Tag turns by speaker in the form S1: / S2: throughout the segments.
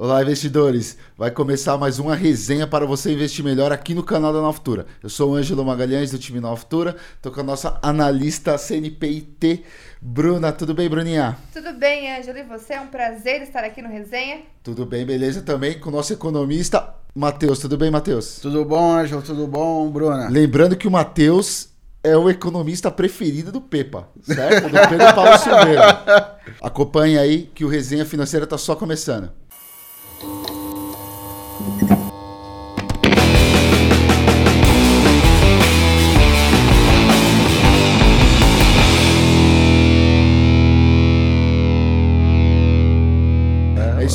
S1: Olá, investidores! Vai começar mais uma resenha para você investir melhor aqui no canal da Nova Futura. Eu sou o Ângelo Magalhães do time Nova Futura, estou com a nossa analista CNPIT, Bruna. Tudo bem, Bruninha?
S2: Tudo bem, Ângelo. E você? É um prazer estar aqui no Resenha.
S1: Tudo bem, beleza também com o nosso economista, Matheus. Tudo bem, Matheus?
S3: Tudo bom, Ângelo? Tudo bom, Bruna?
S1: Lembrando que o Matheus é o economista preferido do Pepa, certo? Do Pedro Paulo Silveira. Acompanhe aí que o Resenha Financeira está só começando.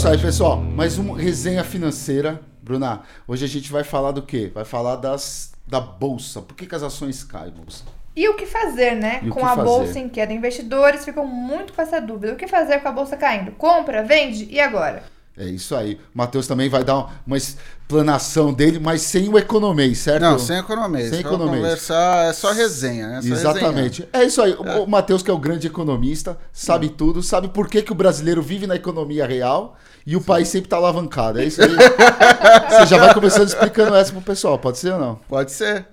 S1: Isso aí, pessoal. Mais uma resenha financeira. Bruna, hoje a gente vai falar do quê? Vai falar das, da bolsa. Por que, que as ações caem, bolsa?
S2: E o que fazer, né?
S1: E
S2: com a
S1: fazer?
S2: bolsa em queda. Investidores ficam muito com essa dúvida. O que fazer com a bolsa caindo? Compra, vende e agora?
S1: É isso aí. O Matheus também vai dar uma explanação dele, mas sem o economês, certo?
S3: Não, sem economia.
S1: Sem economês.
S3: conversar, é só resenha, né? Só
S1: Exatamente. É isso aí. O- O Matheus, que é o grande economista, sabe tudo, sabe por que, que o brasileiro vive na economia real e o país sempre está alavancado. É isso aí. Você já vai começando explicando essa pro pessoal, pode ser ou não?
S3: Pode ser.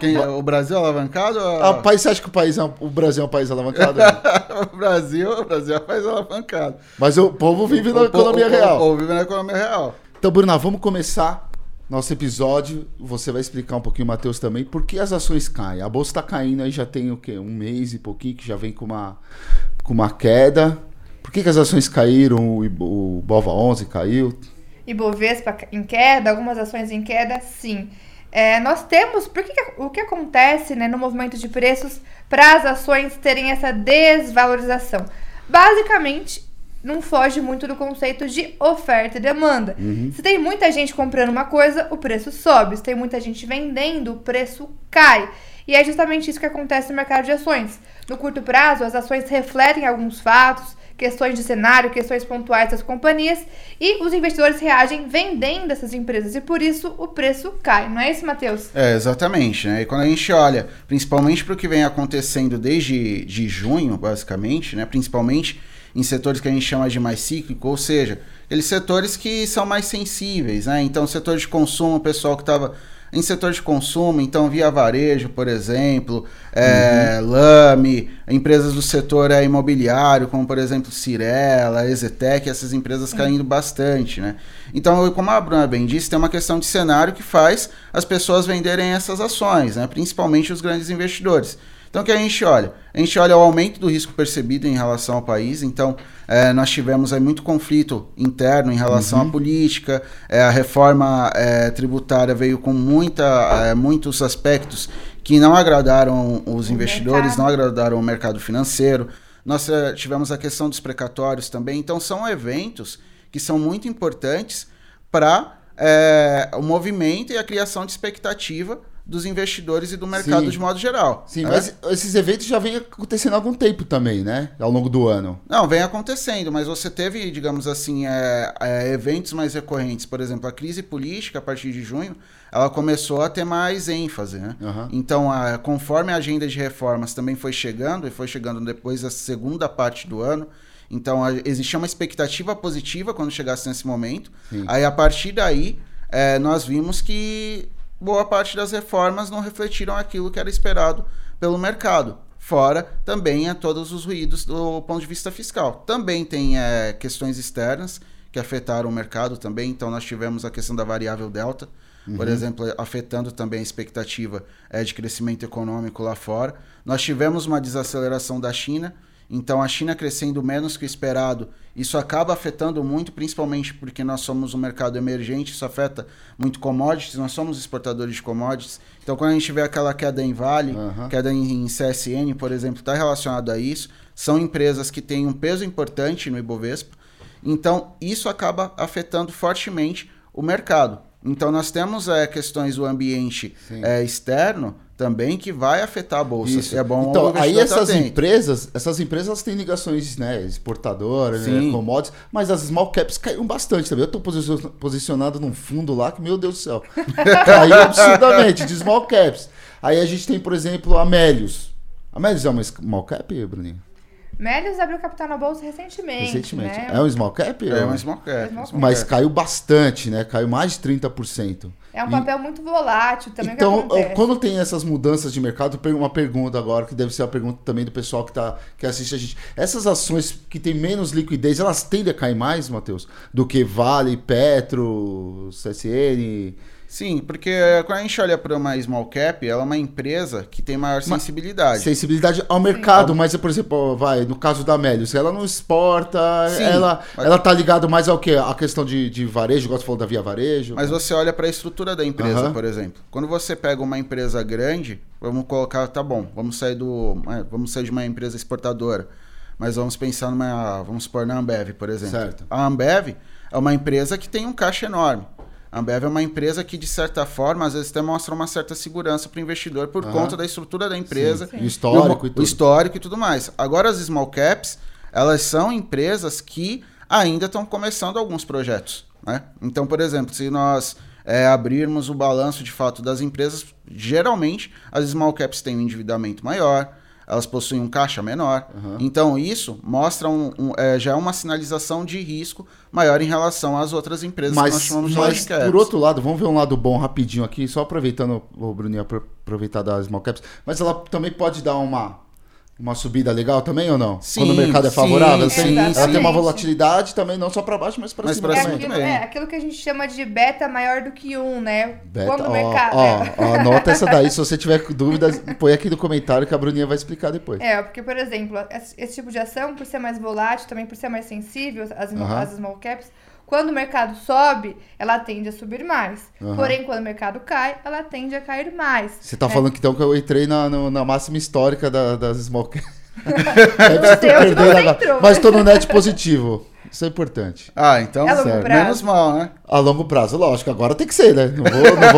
S3: Quem, o Brasil é alavancado? ou-
S1: Ah, país, você acha que o, país é um- o Brasil é um país alavancado?
S3: o Brasil, o Brasil é país alavancado.
S1: Mas o povo vive na
S3: O
S1: economia real.
S3: O povo vive na economia real.
S1: Então, Bruna, vamos começar nosso episódio. Você vai explicar um pouquinho, Matheus, também, por que as ações caem. A bolsa está caindo aí já tem o quê? Um mês e pouquinho que já vem com uma, com uma queda. Por que, que as ações caíram? O, o Bova 11 caiu.
S2: Ibovespa em queda, algumas ações em queda, sim. É, nós temos, por que que- o que acontece né, no movimento de preços para as ações terem essa desvalorização? Basicamente, não foge muito do conceito de oferta e demanda. Se tem muita gente comprando uma coisa, o preço sobe. Se tem muita gente vendendo, o preço cai. E é justamente isso que acontece no mercado de ações. No curto prazo, as ações refletem alguns fatos, questões de cenário, questões pontuais das companhias e os investidores reagem vendendo essas empresas e por isso o preço cai. Não é isso, Matheus?
S3: É, exatamente, né? E quando a gente olha, principalmente para o que vem acontecendo desde de junho, basicamente, né? Principalmente em setores que a gente chama de mais cíclico, ou seja, aqueles setores que são mais sensíveis, né? Então, setor de consumo, o pessoal que estava em setor de consumo, então via varejo, por exemplo, é, Lame, empresas do setor é, imobiliário, como por exemplo Cirela, Ezetec, essas empresas caindo bastante, né? Então, como a Bruna bem disse, tem uma questão de cenário que faz as pessoas venderem essas ações, né? principalmente os grandes investidores. Então, o que a gente olha? A gente olha o aumento do risco percebido em relação ao país. Então, eh, nós tivemos aí muito conflito interno em relação à política. eh, a reforma eh, tributária veio com muita, eh, muitos aspectos que não agradaram os
S2: O
S3: investidores,
S2: mercado.
S3: não agradaram o mercado financeiro. Nós eh, tivemos a questão dos precatórios também. Então, são eventos que são muito importantes para o movimento e a criação de expectativa dos investidores e do mercado
S1: Sim.
S3: de modo geral.
S1: Sim,
S3: né?
S1: mas esses eventos já vêm acontecendo há algum tempo também, né? Ao longo do ano.
S3: Não, vem acontecendo, mas você teve, digamos assim, é, é, eventos mais recorrentes. Por exemplo, a crise política, a partir de junho, ela começou a ter mais ênfase. Né?
S1: Aham.
S3: Então, a- conforme a agenda de reformas também foi chegando, e foi chegando depois da segunda parte do ano, então a- existia uma expectativa positiva quando chegasse nesse momento.
S1: Sim.
S3: Aí, a partir daí, é, nós vimos que boa parte das reformas não refletiram aquilo que era esperado pelo mercado. Fora também a todos os ruídos do ponto de vista fiscal. Também tem é, questões externas que afetaram o mercado também. Então nós tivemos a questão da variável delta, por exemplo, afetando também a expectativa é, de crescimento econômico lá fora. Nós tivemos uma desaceleração da China. Então a China crescendo menos que o esperado, isso acaba afetando muito, principalmente porque nós somos um mercado emergente, isso afeta muito commodities, nós somos exportadores de commodities. Então quando a gente vê aquela queda em Vale,
S1: Aham.
S3: queda em, CSN, por exemplo, está relacionado a isso. São empresas que têm um peso importante no Ibovespa. Então isso acaba afetando fortemente o mercado. Então nós temos é, questões do ambiente é, externo também que vai afetar a bolsa.
S1: Isso.
S3: É bom
S1: então, aí essas
S3: atento.
S1: empresas, essas empresas têm ligações, né, exportadoras, né,
S3: Sim.
S1: commodities, mas as small caps caíram bastante também. Eu posicion- posicionado num fundo lá que, meu Deus do céu, caiu absurdamente de small caps. Aí a gente tem, por exemplo, a Melius. A Melius é uma small cap, Bruninho?
S2: Melios abriu capital na bolsa recentemente.
S1: Recentemente.
S2: Né?
S1: É um small cap?
S3: É
S1: Ou-
S3: uma small cap.
S2: Small
S3: small
S1: Mas
S3: cap.
S1: caiu bastante, né? Caiu mais de 30%.
S2: É um
S1: E-
S2: papel muito volátil também.
S1: Então, quando tem essas mudanças de mercado, uma pergunta agora, que deve ser a pergunta também do pessoal que, tá, que assiste a gente. Essas ações que têm menos liquidez, elas tendem a cair mais, Matheus? Do que Vale, Petro, CSN?
S3: Sim, porque quando a gente olha para uma small cap, ela é uma empresa que tem maior sensibilidade.
S1: Sensibilidade ao mercado, mas, por exemplo, vai, no caso da Melius, ela não exporta,
S3: Sim,
S1: ela,
S3: mas-
S1: ela tá ligada mais ao quê? A questão de, de varejo, igual você falou da Via Varejo.
S3: Mas você olha para a estrutura da empresa,
S1: Aham.
S3: por exemplo. Quando você pega uma empresa grande, vamos colocar, tá bom, vamos sair do, é, vamos sair de uma empresa exportadora, mas vamos pensar numa, vamos supor na Ambev, por exemplo.
S1: Certo.
S3: A Ambev é uma empresa que tem um caixa enorme. A Ambev é uma empresa que, de certa forma, às vezes até mostra uma certa segurança para o investidor por
S1: Aham.
S3: conta da estrutura da empresa.
S1: Sim, o histórico
S3: o,
S1: e tudo.
S3: Histórico e tudo mais. Agora, as small caps, elas são empresas que ainda estão começando alguns projetos. Né? Então, por exemplo, se nós é, abrirmos o balanço de fato das empresas, geralmente as small caps têm um endividamento maior, elas possuem um caixa menor. Então, isso mostra um, um- é, já é uma sinalização de risco maior em relação às outras empresas que nós
S1: Mas,
S3: chamamos de
S1: mas por outro lado, vamos ver um lado bom rapidinho aqui, só aproveitando, o Bruninho, apro- aproveitar das small caps, mas ela também pode dar uma, uma subida legal também ou não?
S3: Sim,
S1: Quando o mercado é favorável,
S3: sim,
S1: assim, ela tem uma volatilidade também, não só para baixo, mas para cima
S3: pra
S2: É
S3: cima
S1: também.
S2: aquilo, é aquilo que a gente chama de beta maior do que um, né?
S1: Beta,
S2: Quando o mercado.
S1: ó,
S2: é.
S1: ó, anota essa daí, se você tiver dúvidas, põe aqui no comentário que a Bruninha vai explicar depois.
S2: É, porque, por exemplo, esse, tipo de ação, por ser mais volátil, também por ser mais sensível às, small-
S1: Aham.
S2: às small caps, quando o mercado sobe, ela tende a subir mais.
S1: Aham.
S2: Porém, quando o mercado cai, ela tende a cair mais.
S1: Você tá
S2: né?
S1: falando que então que eu entrei na, no- na máxima histórica da- das small caps.
S2: Você entrou.
S1: Mas tô no net positivo. Isso é importante.
S3: Ah, então,
S2: É
S3: menos mal, né?
S1: A longo prazo, lógico, agora tem que ser, né? Não vou, não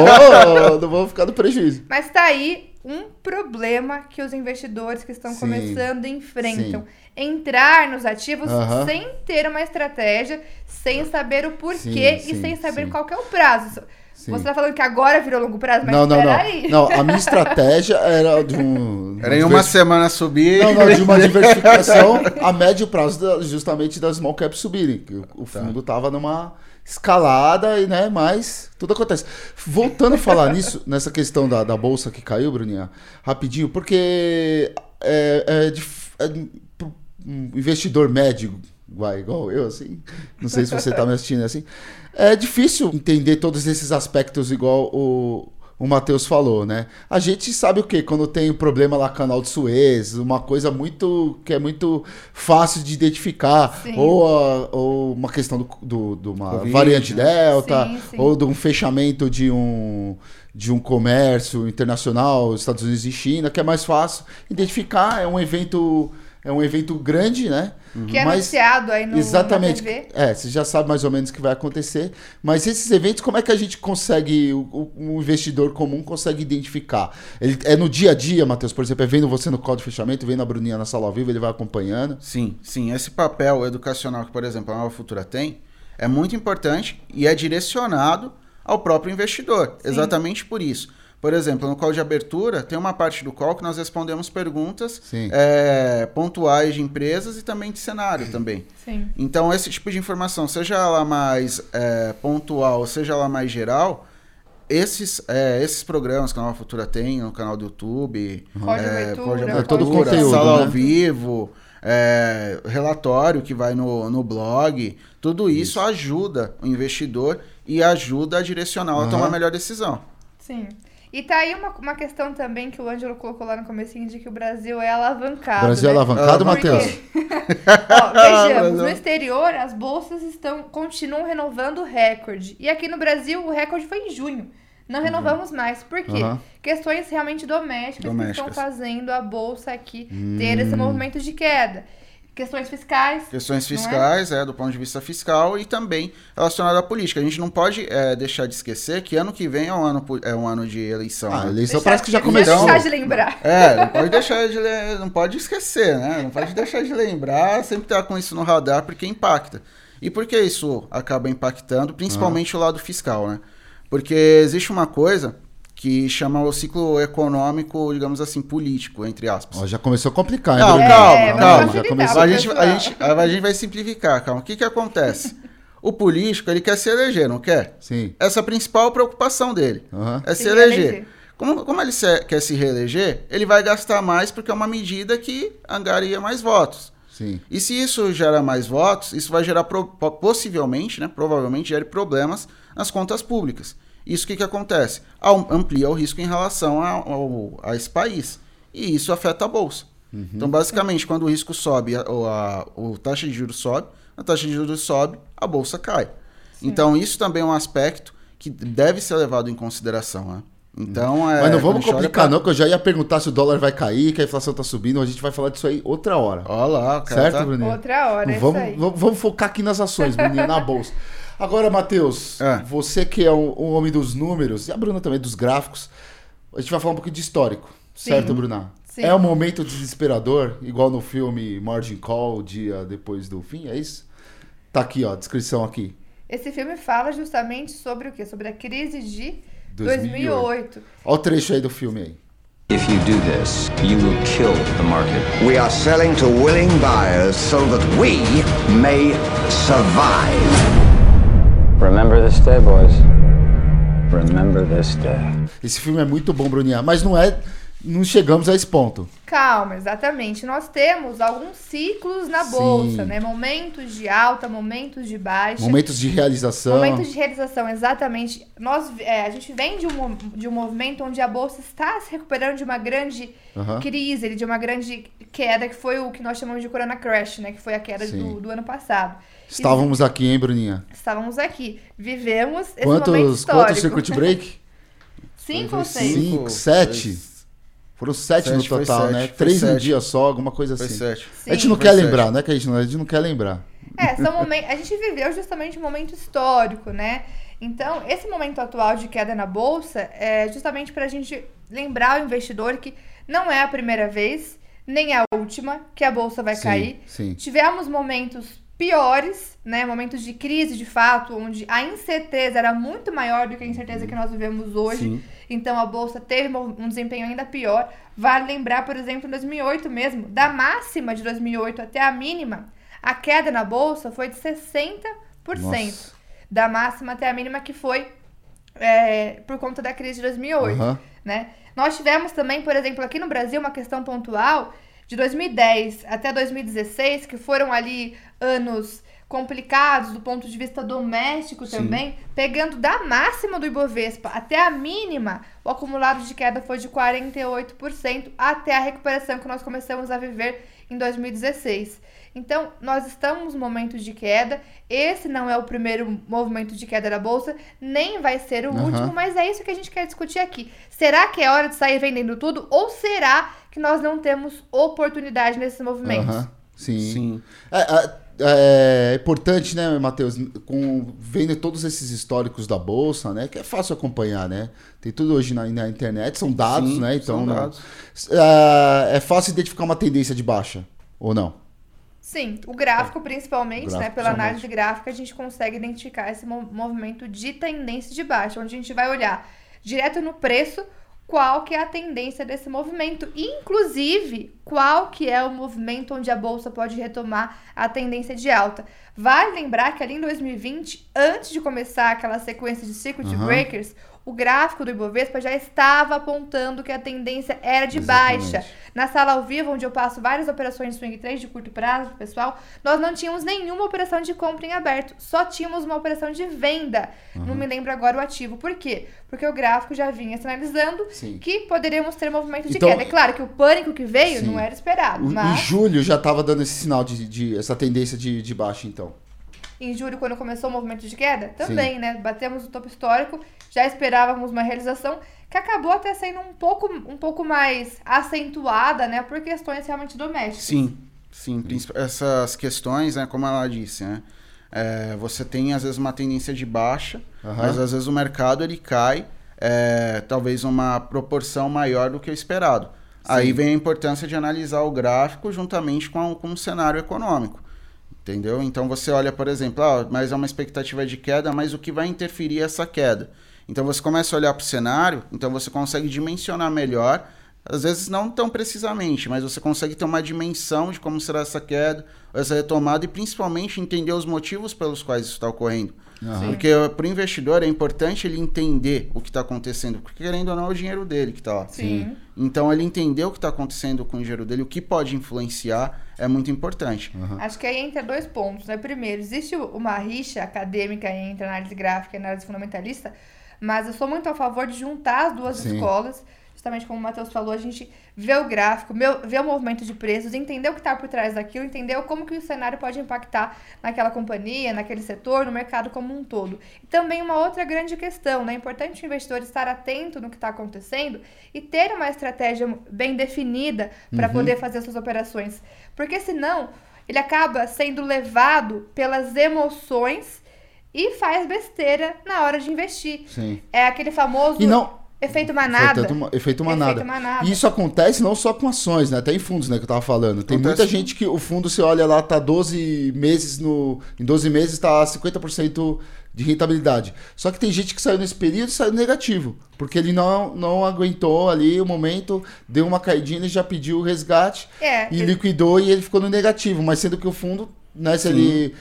S1: vou, não vou ficar no prejuízo.
S2: Mas tá aí um problema que os investidores que estão
S1: Sim.
S2: começando enfrentam. Entrar nos ativos
S1: Aham.
S2: sem ter uma estratégia, sem saber o porquê
S1: Sim,
S2: e
S1: sim,
S2: sem saber
S1: sim.
S2: qual que é o prazo.
S1: Sim.
S2: Você tá falando que agora virou longo prazo, mas
S1: não, não, não. Não, a minha estratégia era de um.
S3: Era em uma semana subir.
S1: Não, não, de uma diversificação a médio prazo, da- justamente das small caps subirem. que o- O fundo tava numa escalada e, né, mas tudo acontece. Voltando a falar nisso, nessa questão da, da bolsa que caiu, Bruninha, rapidinho, porque é, é, é, um investidor médio, vai, igual eu, assim, não sei se você tá me assistindo assim, é difícil entender todos esses aspectos igual o, o Matheus falou, né? A gente sabe o que? Quando tem um problema lá canal de Suez, uma coisa muito que é muito fácil de identificar,
S2: Sim.
S1: ou, a- ou uma questão do, do- de uma
S3: Covid,
S1: variante
S3: né?
S1: delta,
S2: Sim, sim.
S1: ou de um fechamento de um de um comércio internacional, Estados Unidos e China, que é mais fácil identificar, é um evento é um evento grande, né?
S2: Que é
S1: Mas-
S2: anunciado aí no,
S1: Exatamente.
S2: na TV.
S1: É, você já sabe mais ou menos o que vai acontecer. Mas esses eventos, como é que a gente consegue, o, o- um investidor comum consegue identificar? Ele, é no dia a dia, Matheus, por exemplo, é vendo você no call de fechamento, vendo a Bruninha na sala ao vivo, ele vai acompanhando.
S3: Sim, sim. Esse papel educacional que, por exemplo, a Nova Futura tem é muito importante e é direcionado ao próprio investidor.
S2: Sim.
S3: Exatamente por isso. Por exemplo, no call de abertura, tem uma parte do call que nós respondemos perguntas é, pontuais de empresas e também de cenário também.
S2: Sim.
S3: Então, esse tipo de informação, seja ela mais é, pontual, seja ela mais geral, esses, é, esses programas que a Nova Futura tem no canal do YouTube,
S2: Call de abertura,
S3: call de
S1: É todo o
S3: abertura,
S1: conteúdo,
S3: sala
S1: né?
S3: ao vivo, é, relatório que vai no, no blog, tudo isso, ajuda o investidor e ajuda a direcionar a
S1: Aham.
S3: tomar a melhor decisão.
S2: Sim. E tá aí uma, uma questão também que o Ângelo colocou lá no comecinho de que o Brasil é
S1: O
S2: alavancado.
S1: Brasil é
S2: né?
S1: alavancado,
S3: Ah,
S2: Por quê?
S1: Matheus?
S2: Ó, vejamos, no exterior as bolsas estão continuam renovando o recorde. E aqui no Brasil o recorde foi em junho. Não renovamos mais. Por quê?
S1: Aham.
S2: Questões realmente domésticas, que
S3: Domésticas.
S2: estão fazendo a bolsa aqui ter esse movimento de queda. Questões fiscais.
S3: Questões
S2: Não é?
S3: fiscais, é? do ponto de vista fiscal e também relacionado à política. A gente não pode é, deixar de esquecer que ano que vem é um ano, é um ano de eleição.
S1: Ah, a
S3: né?
S1: eleição
S2: Deixar-
S1: parece que já começou.
S2: deixar de lembrar.
S3: É, não pode deixar de não pode esquecer, né? Não pode deixar de lembrar, sempre estar com isso no radar porque impacta. E por que isso acaba impactando, principalmente o lado fiscal, né? Porque existe uma coisa que chama o ciclo econômico, digamos assim, político, entre aspas.
S1: Ó, já começou a complicar, hein,
S3: Não,
S1: Bruninho?
S3: calma,
S2: É,
S3: calma.
S1: Já começou.
S3: A gente, a, gente, a gente vai simplificar, calma. O que, que acontece? O político, ele quer se eleger, não quer?
S1: Sim.
S3: Essa é a principal preocupação dele.
S1: Aham.
S3: É se
S2: Se
S3: eleger.
S2: reeleger.
S3: Como, como ele se- quer se reeleger, ele vai gastar mais porque é uma medida que angaria mais votos.
S1: Sim.
S3: E se isso gera mais votos, isso vai gerar pro- po- possivelmente, né, provavelmente gere problemas nas contas públicas. Isso o que, que acontece? Amplia o risco em relação a, ao- a esse país. E isso afeta a bolsa. Então, basicamente, quando o risco sobe, a, a, o taxa de juros sobe, a taxa de juros sobe, a bolsa cai. Então, isso também é um aspecto que deve ser levado em consideração. Né? Então, é,
S1: Mas não
S3: a
S1: vamos complicar,
S3: pra-
S1: não, que eu já ia perguntar se o dólar vai cair, que a inflação tá subindo. A gente vai falar disso aí outra hora.
S3: Olha lá, o cara
S1: certo,
S3: tá-
S1: Bruninho?
S2: Outra hora, é isso
S1: vamos,
S2: aí.
S1: vamos, vamos focar aqui nas ações, Bruninho, na bolsa. Agora, Matheus,
S3: É.
S1: você que é um, um homem dos números, e a Bruna também dos gráficos, a gente vai falar um pouquinho de histórico,
S2: Sim.
S1: certo, Bruna?
S2: Sim.
S1: É um momento desesperador, igual no filme Margin Call, dia depois do fim, é isso? Tá aqui, ó, descrição aqui.
S2: Esse filme fala justamente sobre o quê? Sobre a crise de
S1: 2008.
S2: 2008.
S1: Ó o trecho aí do filme aí.
S4: If you do this, you will kill the market.
S5: We are selling to willing buyers so that we may survive.
S4: Remember this day, boys. Remember this day.
S1: Esse filme é muito bom, Bruninha, mas não é. Não chegamos a esse ponto.
S2: Calma, exatamente. Nós temos alguns ciclos na
S1: Sim.
S2: bolsa, né? Momentos de alta, momentos de baixa.
S1: Momentos de realização.
S2: Momentos de realização, exatamente. Nós, é, a gente vem de um, de um movimento onde a bolsa está se recuperando de uma grande
S1: Aham.
S2: crise, de uma grande queda, que foi o que nós chamamos de Corona Crash, né? Que foi a queda do, do ano passado.
S1: Estávamos aqui, hein, Bruninha?
S2: E estávamos aqui. Vivemos esse momento
S1: Quantos,
S2: histórico.
S1: quantos circuit break?
S2: Cinco ou seis?
S3: cinco.
S1: Cinco, sete? Foram sete, no
S3: Sete, foi
S1: total,
S3: sete,
S1: né? Três no
S3: sete.
S1: dia só, alguma coisa
S3: Foi
S1: assim.
S3: sete.
S1: A gente não
S3: Foi
S1: quer
S3: sete.
S1: lembrar, né? Que a gente não, a gente não quer lembrar.
S2: É, são momentos. A gente viveu justamente um momento histórico, né? Então, esse momento atual de queda na bolsa é justamente para a gente lembrar o investidor que não é a primeira vez, nem a última, que a bolsa vai
S1: Sim,
S2: cair.
S1: sim.
S2: Tivemos momentos piores, né? Momentos de crise de fato, onde a incerteza era muito maior do que a incerteza que nós vivemos hoje.
S3: Sim.
S2: Então a bolsa teve um desempenho ainda pior. Vale lembrar, por exemplo, em 2008 mesmo, da máxima de 2008 até a mínima, a queda na bolsa foi de 60%.
S1: Nossa.
S2: Da máxima até a mínima que foi é, por conta da crise de 2008
S1: Aham.
S2: né? Nós tivemos também, por exemplo, aqui no Brasil, uma questão pontual de 2010 até 2016, que foram ali anos complicados do ponto de vista doméstico também, pegando da máxima do Ibovespa até a mínima, o acumulado de queda foi de 48% até a recuperação que nós começamos a viver em 2016. Então, nós estamos no momento de queda. Esse não é o primeiro movimento de queda da bolsa, nem vai ser o
S1: Aham.
S2: último, mas é isso que a gente quer discutir aqui. Será que é hora de sair vendendo tudo ou será que nós não temos oportunidade nesses movimentos?
S1: Aham. Sim.
S3: Sim.
S1: É, é- é importante, né, Matheus, com, vendo todos esses históricos da Bolsa, né, que é fácil acompanhar, né? Tem tudo hoje na, na internet, são dados,
S3: Sim,
S1: né? Então,
S3: dados.
S1: É, é fácil identificar uma tendência de baixa, ou não?
S2: Sim, o gráfico principalmente,
S1: O gráfico,
S2: né? Pela análise gráfica, a gente consegue identificar esse mo- movimento de tendência de baixa, onde a gente vai olhar direto no preço qual que é a tendência desse movimento, inclusive qual que é o movimento onde a bolsa pode retomar a tendência de alta. Vale lembrar que ali em 2020, antes de começar aquela sequência de circuit
S1: Aham.
S2: breakers, o gráfico do Ibovespa já estava apontando que a tendência era de
S1: Exatamente.
S2: baixa. Na sala ao vivo, onde eu passo várias operações de swing trade de curto prazo, pessoal, nós não tínhamos nenhuma operação de compra em aberto, só tínhamos uma operação de venda. Não me lembro agora o ativo. Por quê? Porque o gráfico já vinha sinalizando
S1: Sim.
S2: que poderíamos ter movimento de
S1: Então-
S2: queda. É claro que o pânico que veio
S1: Sim.
S2: não era esperado,
S1: O- Em
S2: mas
S1: julho já estava dando esse sinal de, de- essa tendência de, de baixa, então.
S2: em julho, quando começou o movimento de queda, também, né? Batemos o topo histórico, já esperávamos uma realização que acabou até sendo um pouco, um pouco mais acentuada, né? Por questões realmente domésticas.
S3: Sim, sim. Essas questões, né, como ela disse, né? é, você tem às vezes uma tendência de baixa,
S1: Aham.
S3: mas às vezes o mercado ele cai, é, talvez uma proporção maior do que o esperado. Aí vem a importância de analisar o gráfico juntamente com, a- com o cenário econômico. Entendeu? Então você olha, por exemplo, ah, mas é uma expectativa de queda, mas o que vai interferir essa queda? Então você começa a olhar para o cenário, então você consegue dimensionar melhor, às vezes não tão precisamente, mas você consegue ter uma dimensão de como será essa queda, essa retomada e principalmente entender os motivos pelos quais isso está ocorrendo. Porque para o investidor é importante ele entender o que está acontecendo, porque querendo ou não é o dinheiro dele que está lá.
S2: Sim.
S3: Então ele entender o que está acontecendo com o dinheiro dele, o que pode influenciar, é muito importante.
S2: Acho que aí entra dois pontos, né? Primeiro, existe uma rixa acadêmica entre análise gráfica e análise fundamentalista, mas eu sou muito a favor de juntar as duas
S1: Sim.
S2: escolas. Justamente como o Matheus falou, a gente vê o gráfico, vê o movimento de preços, entender o que está por trás daquilo, entender como que o cenário pode impactar naquela companhia, naquele setor, no mercado como um todo. E também uma outra grande questão, né? É importante o investidor estar atento no que está acontecendo e ter uma estratégia bem definida para poder fazer suas operações. Porque senão ele acaba sendo levado pelas emoções e faz besteira na hora de investir.
S1: Sim.
S2: É aquele famoso
S1: E não-
S2: efeito manada.
S1: Efeito manada.
S2: Efeito manada.
S1: E isso acontece não só com ações, né? Até em fundos, né? Que eu tava falando. Tem
S3: Acontece.
S1: muita gente que o fundo, você olha lá, tá 12 meses no. Em 12 meses tá 50% de rentabilidade. Só que tem gente que saiu nesse período e saiu negativo. Porque ele não, não aguentou ali o momento, deu uma caidinha e já pediu o resgate
S2: É,
S1: e
S2: e-
S1: liquidou e ele ficou no negativo. Mas sendo que o fundo, né, se ele.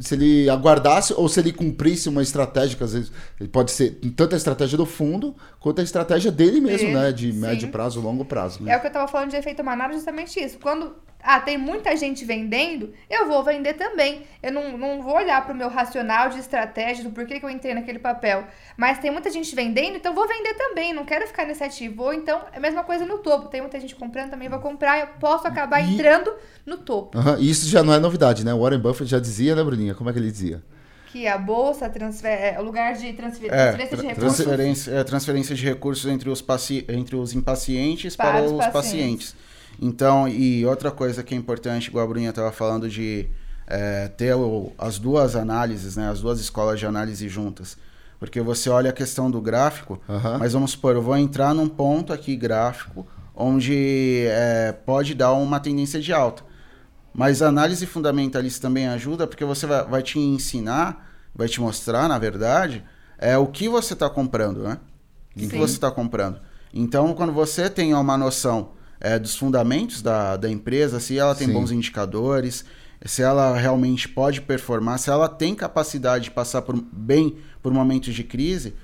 S1: Se ele aguardasse ou se ele cumprisse uma estratégia, que às vezes ele pode ser tanto a estratégia do fundo quanto a estratégia dele mesmo,
S2: Dele,
S1: né? De
S2: sim.
S1: médio prazo, longo prazo. né?
S2: É o que eu tava falando de efeito manada, justamente isso. Quando ah, tem muita gente vendendo, eu vou vender também. Eu não, não vou olhar pro meu racional de estratégia, do porquê que eu entrei naquele papel. Mas tem muita gente vendendo, então vou vender também. Não quero ficar nesse ativo. Ou então, é a mesma coisa no topo. Tem muita gente comprando, também vou comprar. Eu posso acabar
S1: E-
S2: entrando no topo.
S1: E isso já não é novidade, né? O Warren Buffett já dizia, né, Bruninha? Como é que ele dizia?
S2: Que a bolsa transfer... é o lugar de transfer...
S3: É,
S2: transferência de recursos.
S3: transferência, é, transferência de recursos entre os, paci entre os impacientes
S2: Para
S3: para,
S2: os
S3: os
S2: pacientes.
S3: pacientes. Então, e outra coisa que é importante, igual a Bruninha estava falando de é, ter o- as duas análises, né, as duas escolas de análise juntas. Porque você olha a questão do gráfico, mas vamos supor, eu vou entrar num ponto aqui gráfico onde é, pode dar uma tendência de alta. Mas a análise fundamentalista também ajuda porque você vai, vai te ensinar, vai te mostrar, na verdade, é o que você está comprando, né? O que, você está comprando. Então, quando você tem uma noção é, dos fundamentos da, da empresa, se ela tem
S1: Sim.
S3: bons indicadores, se ela realmente pode performar, se ela tem capacidade de passar por, bem por momentos de crise,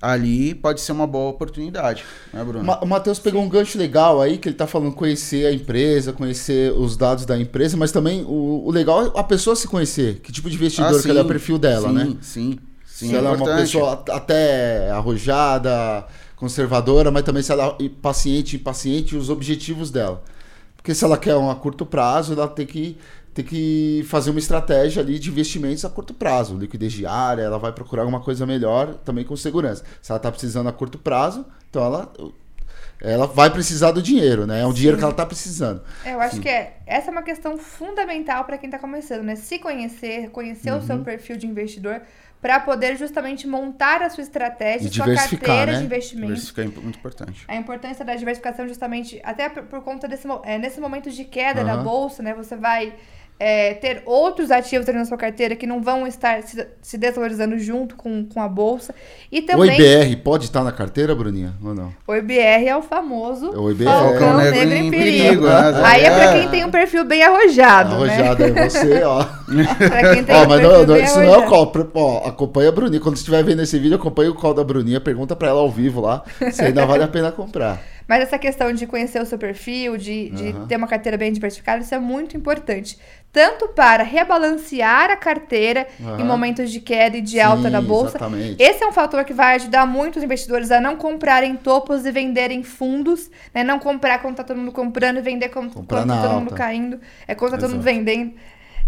S3: ali pode ser uma boa oportunidade, né, Bruno?
S1: Ma- O Matheus pegou um gancho legal aí, que ele tá falando conhecer a empresa, conhecer os dados da empresa, mas também o, o legal é a pessoa se conhecer. Que tipo de investidor
S3: Ah,
S1: que ela é o perfil dela,
S3: sim,
S1: né?
S3: Sim, sim.
S1: se ela é uma
S3: importante.
S1: pessoa at- até arrojada, conservadora, mas também se ela é paciente, impaciente, os objetivos dela. Porque se ela quer um a curto prazo, ela tem que, tem que fazer uma estratégia ali de investimentos a curto prazo, liquidez diária, ela vai procurar alguma coisa melhor também com segurança. Se ela está precisando a curto prazo, então ela, ela vai precisar do dinheiro, né? É um dinheiro que ela está precisando.
S2: É, Eu acho que é, essa é uma questão fundamental para quem está começando, né? Se conhecer, conhecer o seu
S1: Uhum.
S2: perfil de investidor, para poder justamente montar a sua estratégia,
S1: E
S2: sua carteira
S1: né?
S2: de investimento.
S3: Diversificar é muito importante.
S2: A importância da diversificação justamente, até por, por conta desse é, nesse momento de queda da
S1: Aham.
S2: bolsa, né? Você vai é, ter outros ativos ali na sua carteira que não vão estar se, se desvalorizando junto com, com a bolsa. E
S1: O
S2: também
S1: IBR pode estar na carteira, Bruninha? Ou não?
S2: o IBR é o famoso
S1: O IBR.
S2: Falcão
S3: Falcão
S2: Negro,
S3: Negro
S2: em Perigo.
S3: Perigo, né?
S2: Aí é pra
S3: É.
S2: quem tem um perfil bem arrojado, né?
S1: Arrojada é você, ó.
S2: Pra quem tem
S1: Ó,
S2: um
S1: mas
S2: perfil
S1: não, não,
S2: bem
S1: isso não é o
S2: arrojado.
S1: call. Ó, acompanha a Bruninha. Quando estiver vendo esse vídeo, acompanha o call da Bruninha. Pergunta pra ela ao vivo lá se ainda vale a pena comprar.
S2: Mas essa questão de conhecer o seu perfil, de, de
S1: Aham.
S2: ter uma carteira bem diversificada, isso é muito importante. Tanto para rebalancear a carteira em
S1: Aham.
S2: momentos de queda e de alta
S1: Sim,
S2: da bolsa.
S1: exatamente.
S2: Esse é um fator que vai ajudar muito os investidores a não comprarem topos e venderem fundos, né? Não comprar quando tá todo mundo comprando e vender quando,
S1: Comprar
S2: quando
S1: na
S2: tá todo mundo
S1: alta.
S2: caindo. É quando tá todo mundo vendendo.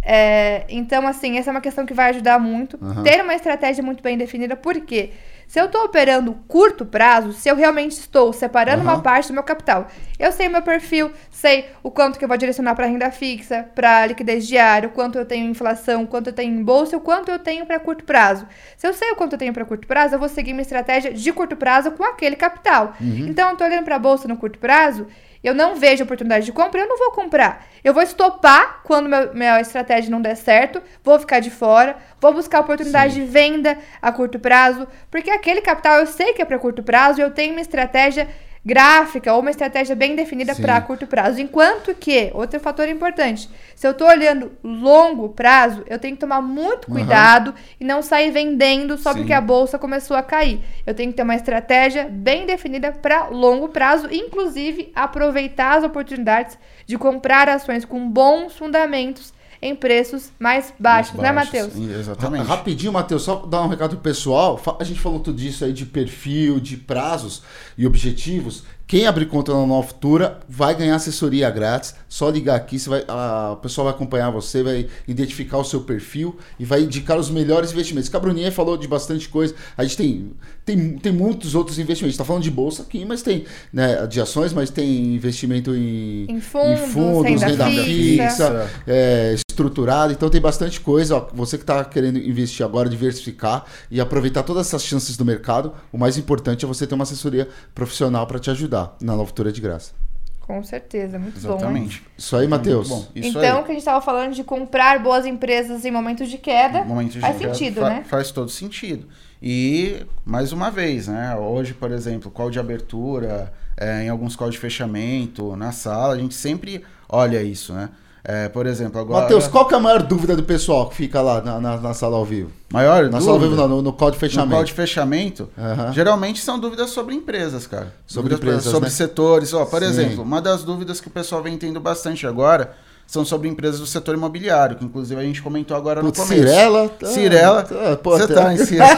S2: É, então, assim, essa é uma questão que vai ajudar muito.
S1: Aham.
S2: Ter uma estratégia muito bem definida, por quê? Se eu estou operando curto prazo, se eu realmente estou separando uma
S1: Aham.
S2: parte do meu capital, eu sei o meu perfil, sei o quanto que eu vou direcionar para renda fixa, para liquidez diária, o quanto eu tenho em inflação, o quanto eu tenho em bolsa, o quanto eu tenho para curto prazo. Se eu sei o quanto eu tenho para curto prazo, eu vou seguir minha estratégia de curto prazo com aquele capital.
S1: Uhum.
S2: Então, eu estou olhando para a bolsa no curto prazo eu não vejo oportunidade de compra, eu não vou comprar. Eu vou estopar quando meu, minha estratégia não der certo, vou ficar de fora, vou buscar oportunidade de venda a curto prazo, porque aquele capital eu sei que é para curto prazo e eu tenho uma estratégia gráfica ou uma estratégia bem definida para curto prazo. Enquanto que, outro fator importante, se eu estou olhando longo prazo, eu tenho que tomar muito cuidado e não sair vendendo só
S3: Sim.
S2: porque a bolsa começou a cair. Eu tenho que ter uma estratégia bem definida para longo prazo, inclusive aproveitar as oportunidades de comprar ações com bons fundamentos em preços mais baixos, né,
S3: Baixos,
S2: Matheus?
S3: sim, Exatamente.
S1: Rapidinho, Matheus, só dar um recado pessoal. A gente falou tudo disso aí de perfil, de prazos e objetivos. Quem abrir conta na Nova Futura vai ganhar assessoria grátis. Só ligar aqui, você vai, a, o pessoal vai acompanhar você, vai identificar o seu perfil e vai indicar os melhores investimentos. Bruninha falou de bastante coisa. A gente tem, tem, tem muitos outros investimentos. A gente tá falando de bolsa aqui, mas tem né, de ações, mas tem investimento em,
S2: Em fundos,
S1: fundos
S2: renda
S1: renda
S2: fixa.
S1: fixa, é, estruturado. Então tem bastante coisa. Ó, você que está querendo investir agora, diversificar e aproveitar todas essas chances do mercado, o mais importante é você ter uma assessoria profissional para te ajudar na Nova Futura de graça.
S2: Com certeza, muito bom. hein?
S3: Exatamente.
S1: Isso aí, Matheus.
S3: Bom. Isso
S2: então,
S3: aí.
S2: que a gente estava falando de comprar boas empresas em momentos de queda,
S3: Momento de
S2: faz
S3: queda
S2: sentido,
S3: fa-
S2: né?
S3: Faz todo sentido. E, mais uma vez, né? Hoje, por exemplo, call de abertura, é, em alguns calls de fechamento, na sala, a gente sempre olha isso, né? É, por exemplo, agora.
S1: Matheus, qual que é a maior dúvida do pessoal que fica lá na, na- na sala ao vivo?
S3: Maior
S1: Na sala ao vivo,
S3: dúvida?
S1: não, no, no call de
S3: No
S1: fechamento.
S3: call de fechamento, geralmente são dúvidas sobre empresas, cara.
S1: Sobre
S3: Dúvidas
S1: empresas,
S3: sobre
S1: né?
S3: setores. Ó, por
S1: Sim.
S3: exemplo, uma das dúvidas que o pessoal vem tendo bastante agora são sobre empresas do setor imobiliário, que inclusive a gente comentou agora
S1: Putz,
S3: no começo.
S1: Cirela. tá-
S3: Cirela.
S1: tá- pô,
S3: Você
S1: tá-
S3: tá em Cirela.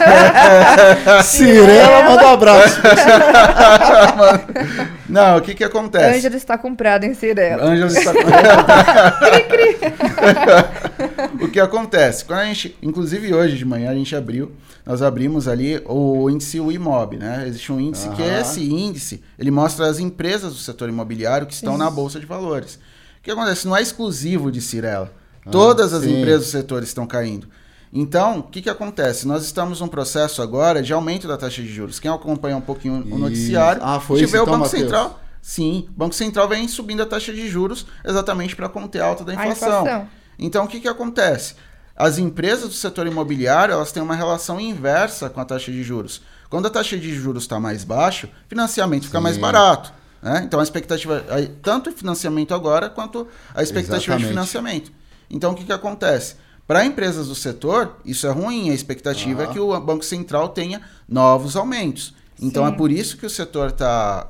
S1: Cirela, manda um abraço.
S3: Não, o que que acontece?
S2: Ângelo está comprado em Cirela.
S3: Ângelo está O que acontece? Quando a gente, inclusive hoje de manhã a gente abriu, nós abrimos ali o índice IMOB, né? Existe um índice que é esse índice, ele mostra as empresas do setor imobiliário que estão na bolsa de valores. O que acontece? Não é exclusivo de Cirela. Todas as
S1: sim.
S3: empresas do setor estão caindo. Então, o que, que acontece? Nós estamos num processo agora de aumento da taxa de juros. Quem acompanha um pouquinho o noticiário,
S1: Ah, foi
S3: a gente
S1: isso
S3: vê o
S1: então,
S3: Banco
S1: Matheus?
S3: Central. Sim, o Banco Central vem subindo a taxa de juros exatamente para conter a alta da
S2: A
S3: inflação.
S2: inflação.
S3: Então, o que, que acontece? As empresas do setor imobiliário elas têm uma relação inversa com a taxa de juros. Quando a taxa de juros está mais baixa, financiamento fica mais
S1: Sim.
S3: barato. né? Então, a expectativa, tanto o financiamento agora quanto a expectativa
S1: Exatamente.
S3: de financiamento. Então, o que, que acontece? Para empresas do setor, isso é ruim. A expectativa é
S1: Aham.
S3: que o Banco Central tenha novos aumentos. Então,
S2: Sim.
S3: é por isso que o setor está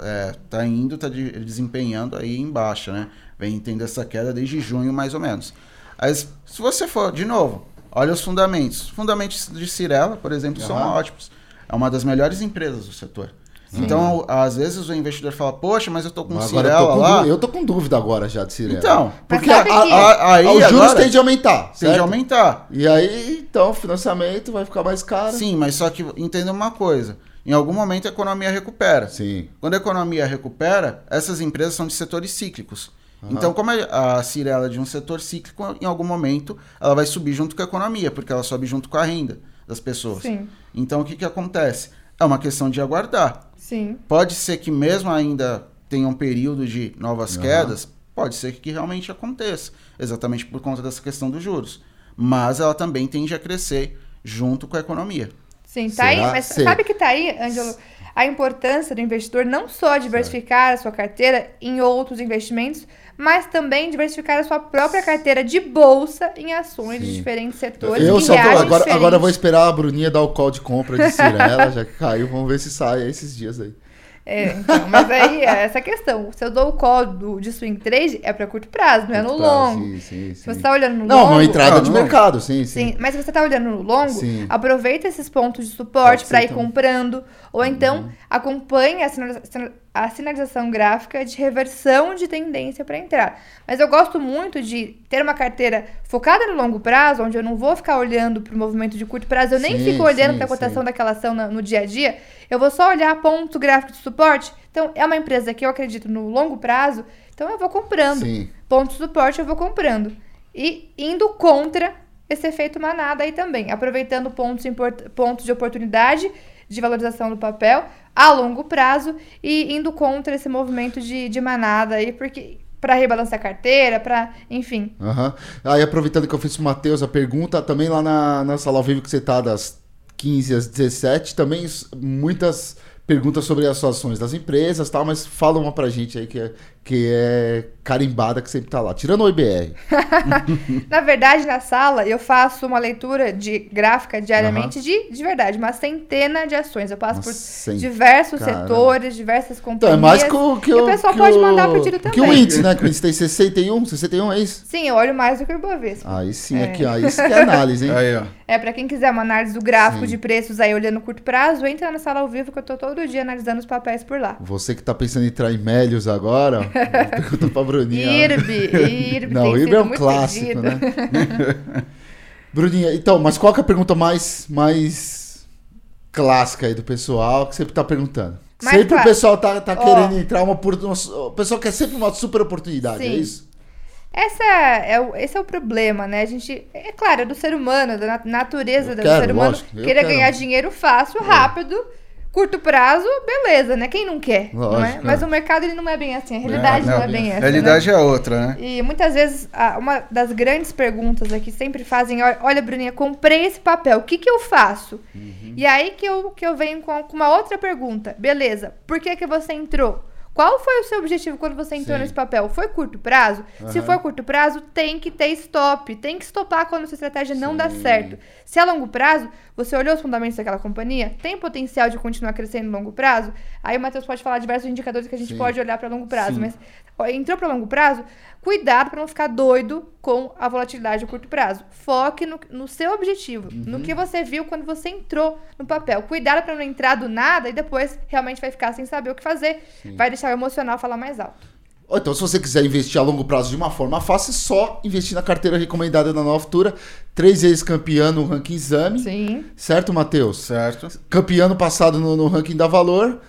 S3: tá indo, está desempenhando aí em baixa, né? Vem tendo essa queda desde junho, mais ou menos. Mas, se você for, de novo, olha os fundamentos. Os fundamentos de Cirela, por exemplo, são
S1: Aham.
S3: ótimos. É uma das melhores empresas do setor. Então, às vezes o investidor fala, poxa, mas eu tô com
S1: eu
S3: Cirela
S1: tô com
S3: lá.
S1: Eu tô com dúvida agora já de Cirela.
S3: Então,
S1: porque a- a-
S3: aí
S1: os juros
S3: agora
S1: têm de aumentar.
S3: tem de aumentar.
S1: E aí, então, o financiamento vai ficar mais caro.
S3: Sim, mas só que entenda uma coisa. Em algum momento a economia recupera.
S1: Sim.
S3: Quando a economia recupera, essas empresas são de setores cíclicos. Então, como a a Cirela é de um setor cíclico, em algum momento ela vai subir junto com a economia, porque ela sobe junto com a renda das pessoas.
S2: Sim,
S3: Então, o que, que acontece? É uma questão de aguardar.
S2: Sim.
S3: Pode ser que mesmo ainda tenha um período de novas
S1: Aham.
S3: quedas, pode ser que realmente aconteça, exatamente por conta dessa questão dos juros. Mas ela também tende a crescer junto com a economia.
S2: Sim, tá aí.
S1: Será?
S2: Mas
S1: Sei.
S2: sabe que tá aí, Ângelo, a importância do investidor não só diversificar a sua carteira em outros investimentos, mas também diversificar a sua própria carteira de bolsa em ações de
S1: Sim.
S2: diferentes setores
S1: Eu só vou, agora, agora eu vou esperar a Bruninha dar o call de compra de Cirela, já que caiu. Vamos ver se sai esses dias aí.
S2: É, então, mas aí é essa questão. Se eu dou o call do, de swing trade, é para curto prazo, não é no
S1: prazo,
S2: longo.
S1: Sim, sim,
S2: Se você tá olhando no
S1: Não,
S2: longo...
S1: uma entrada
S3: Não,
S1: de
S3: não.
S1: mercado, sim, sim.
S2: Sim, mas se você tá olhando no longo,
S1: Sim.
S2: aproveita esses pontos de suporte para ir
S1: também.
S2: comprando. Ou então,
S1: Uhum.
S2: acompanhe a, sinaliza- sina- a sinalização gráfica de reversão de tendência para entrar. Mas eu gosto muito de ter uma carteira focada no longo prazo, onde eu não vou ficar olhando para o movimento de curto prazo, eu nem
S1: Sim,
S2: fico olhando para a cotação
S1: sim.
S2: daquela ação na- no dia a dia, eu vou só olhar ponto gráfico de suporte. Então, é uma empresa que eu acredito no longo prazo, então eu vou comprando
S1: Sim.
S2: ponto de suporte eu vou comprando. E indo contra esse efeito manada aí também. Aproveitando pontos, pontos de oportunidade de valorização do papel a longo prazo e indo contra esse movimento de, de manada aí, porque para rebalancear a carteira, para, enfim.
S1: Aham. Aí, aproveitando que eu fiz pro Matheus a pergunta, também lá na, na sala ao vivo que você tá das 15 às 17, também muitas perguntas sobre as ações das empresas tal, mas fala uma pra gente aí que é, que é carimbada que sempre tá lá. Tirando o IBR.
S2: Na verdade, na sala, eu faço uma leitura de gráfica diariamente de, de verdade, uma centena de ações. Eu passo
S1: Uma
S2: por
S1: cem-
S2: diversos
S1: Caramba.
S2: setores, diversas
S1: Então,
S2: companhias.
S1: é mais que o que
S2: e o pessoal
S1: que
S2: pode
S1: o-
S2: mandar pro tiro
S1: Que
S2: também.
S1: o índice, né? Que o índice tem 61, 61 é isso?
S2: Sim, eu olho mais do que o Ibovespa.
S1: Aí sim,
S2: É.
S1: aqui, ó. Isso que é análise, hein?
S3: Aí, ó.
S2: É, pra quem quiser uma análise do gráfico
S1: Sim.
S2: de preços aí olhando curto prazo, entra na sala ao vivo que eu tô todo dia analisando os papéis por lá.
S1: Você que tá pensando em entrar em Melios agora, ó, pergunta pra Bruninha. ó.
S2: IRB, IRB
S1: Não,
S2: tem
S1: o IRB
S2: sido
S1: é um clássico,
S2: pedido.
S1: né? Bruninha, então, mas qual que é a pergunta mais, mais clássica aí do pessoal que sempre tá perguntando?
S2: Mais
S1: sempre o pessoal tá, tá
S2: Ó.
S1: querendo entrar uma por O pessoal quer sempre uma super oportunidade, é
S2: Sim.
S1: isso?
S2: Essa é o, esse é o problema, né? A gente, é claro, é do ser humano, da nat- natureza
S1: Eu
S2: do
S1: quero,
S2: ser humano,
S1: lógico,
S2: querer ganhar dinheiro fácil, rápido, curto prazo, beleza, né? Quem não quer, não é?
S1: Lógico,
S2: Mas
S1: é.
S2: o mercado ele não é bem assim, a realidade não, é bem
S3: A
S2: essa.
S3: realidade
S2: né?
S3: é outra, né?
S2: E muitas vezes, uma das grandes perguntas aqui sempre fazem: "Olha, olha, Bruninha, comprei esse papel, o que, que eu faço?
S1: Uhum.
S2: E aí que eu, que eu venho com, com uma outra pergunta: beleza, por que, que você entrou? Qual foi o seu objetivo quando você entrou
S1: Sim.
S2: nesse papel? Foi curto prazo? Se
S1: Aham.
S2: for curto prazo, tem que ter stop, tem que stopar quando a sua estratégia não dá
S1: Sim.
S2: certo. Se é longo prazo, você olhou os fundamentos daquela companhia, tem potencial de continuar crescendo no longo prazo? Aí o Matheus pode falar diversos indicadores que a gente
S1: Sim.
S2: pode olhar para longo prazo,
S1: Sim.
S2: mas ó, entrou para longo prazo, cuidado para não ficar doido com a volatilidade a curto prazo. Foque no, no seu objetivo,
S1: Uhum.
S2: no que você viu quando você entrou no papel. Cuidado para não entrar do nada e depois realmente vai ficar sem saber o que fazer. Vai deixar o emocional falar mais alto.
S1: Ou então, se você quiser investir a longo prazo de uma forma fácil, é só investir na carteira recomendada da Nova Futura. Três vezes campeã no ranking exame.
S2: Sim.
S1: Certo, Matheus?
S3: Certo?
S1: campeão passado no, no ranking da Valor.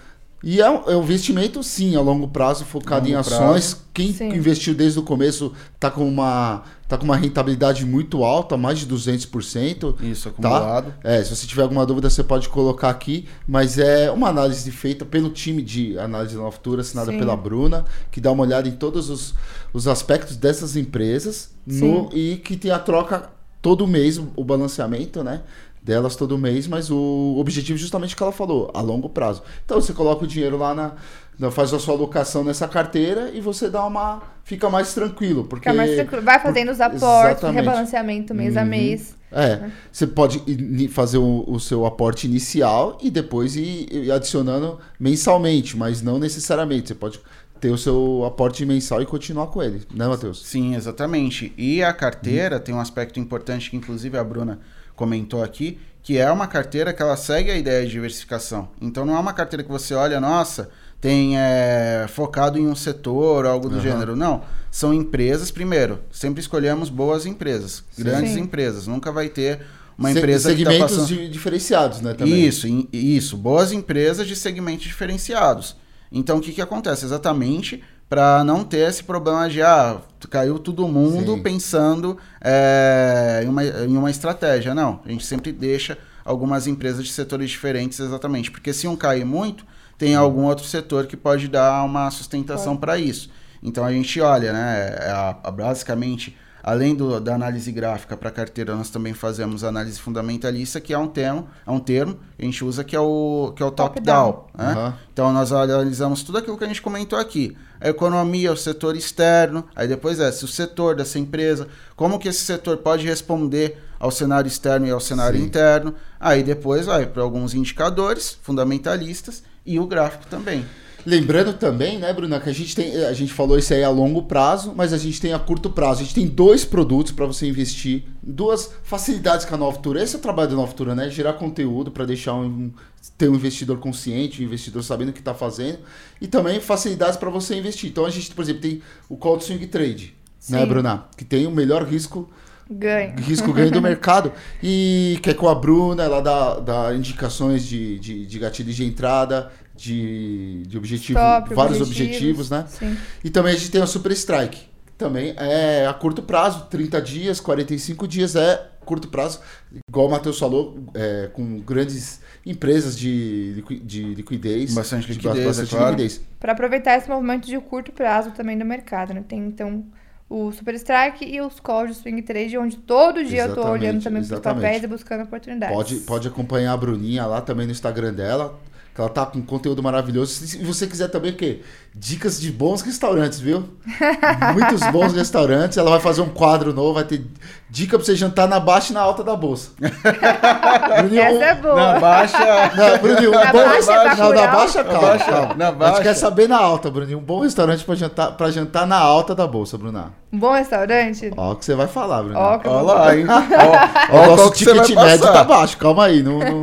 S1: E é um, é um investimento, sim, a longo prazo, focado
S3: Longo
S1: em ações.
S3: prazo.
S1: Quem
S2: Sim.
S1: investiu desde o começo tá com uma, tá com uma rentabilidade muito alta, mais de 200%.
S3: Isso,
S1: Tá?
S3: acumulado.
S1: É, se você tiver alguma dúvida, você pode colocar aqui. Mas é uma análise feita pelo time de análise da Nova Futura, assinada
S2: Sim.
S1: pela Bruna, que dá uma olhada em todos os, os aspectos dessas empresas no- e que tem a troca todo mês, o balanceamento, né? Delas todo mês, mas o objetivo justamente que ela falou, a longo prazo. Então você coloca o dinheiro lá na. na- faz a sua alocação nessa carteira e você dá uma. fica mais tranquilo. Porque,
S2: Fica mais tranquilo. Vai fazendo os aportes,
S1: Exatamente.
S2: rebalanceamento mês a mês.
S1: É, você pode fazer o, o seu aporte inicial e depois ir, ir adicionando mensalmente, mas não necessariamente. Você pode ter o seu aporte mensal e continuar com ele, né, Matheus?
S3: Sim, exatamente. E a carteira tem um aspecto importante que inclusive a Bruna comentou aqui, que é uma carteira que ela segue a ideia de diversificação. Então não é uma carteira que você olha, nossa, tem é, focado em um setor ou algo do
S1: Aham.
S3: gênero. Não, são empresas, primeiro, sempre escolhemos boas empresas, grandes
S2: Sim.
S3: empresas. Nunca vai ter uma
S1: Se-
S3: empresa que está
S1: segmentos
S3: passando...
S1: di- diferenciados, né, também.
S3: Isso, isso. Boas empresas de segmentos diferenciados. Então, o que, que acontece? Exatamente para não ter esse problema de, ah, caiu todo mundo
S1: Sim.
S3: pensando é, em, uma, em uma estratégia. Não, a gente sempre deixa algumas empresas de setores diferentes, exatamente. Porque se um cair muito, tem algum outro setor que pode dar uma sustentação para isso. Então, a gente olha, né, é a- a- basicamente... Além do- da análise gráfica para carteira, nós também fazemos análise fundamentalista, que é um termo, é um termo que a gente usa que é o que é o top-down. Né?
S1: Aham.
S3: Então nós analisamos tudo aquilo que a gente comentou aqui. A economia, o setor externo, aí depois é se o setor dessa empresa, como que esse setor pode responder ao cenário externo e ao cenário
S1: Sim.
S3: interno. Aí depois vai para alguns indicadores fundamentalistas e o gráfico também.
S1: Lembrando também, né, Bruna, que a gente tem, a gente falou isso aí a longo prazo, mas a gente tem a curto prazo. A gente tem dois produtos para você investir, duas facilidades com a Nova Futura. Esse é o trabalho da Nova Futura, né? Gerar conteúdo para deixar um ter um investidor consciente, um investidor sabendo o que está fazendo e também facilidades para você investir. Então a gente, por exemplo, tem o Cold Swing Trade, né,
S2: Sim.
S1: Bruna, que tem o melhor risco
S2: Ganho.
S1: risco ganho do mercado. E que é com a Bruna, ela dá, dá indicações de, de, de gatilhos de entrada, de, de objetivo,
S2: Stop,
S1: vários objetivos, né?
S2: Sim.
S1: E também a gente tem a Super Strike. que Também é a curto prazo, 30 dias, 45 dias é curto prazo, igual o Matheus falou, é, com grandes empresas de, de liquidez.
S3: Bastante
S1: de
S3: liquidez,
S1: bastante
S3: é claro.
S1: liquidez.
S2: Para aproveitar esse movimento de curto prazo também do mercado, né? Tem então o Super Strike e os calls de swing trade, onde todo dia eu tô
S1: Exatamente,
S2: olhando também para os
S1: exatamente.
S2: papéis e buscando oportunidades.
S1: Pode, pode acompanhar a Bruninha lá também no Instagram dela, que ela tá com conteúdo maravilhoso. Se você quiser também o quê? Dicas de bons restaurantes, viu? Muitos bons restaurantes. Ela vai fazer um quadro novo, vai ter dica pra você jantar na baixa e na alta da bolsa. Bruninho,
S2: Essa é
S3: Na
S2: boa.
S3: baixa.
S1: Não, Bruninho, um
S2: Na
S1: bom
S2: baixa é
S1: restaurante. Não, na baixa, calma.
S3: baixa,
S1: calma.
S3: na
S1: A gente
S3: baixa.
S1: quer saber na alta, Bruninho. Um bom restaurante pra jantar, pra jantar na alta da bolsa, Bruna.
S2: Um bom restaurante?
S1: Ó, o que você vai falar, Bruninho.
S2: Ó,
S3: Olha lá, hein? Ó,
S1: Ó,
S3: ó,
S1: o nosso ticket médio tá baixo, calma aí. Não, não,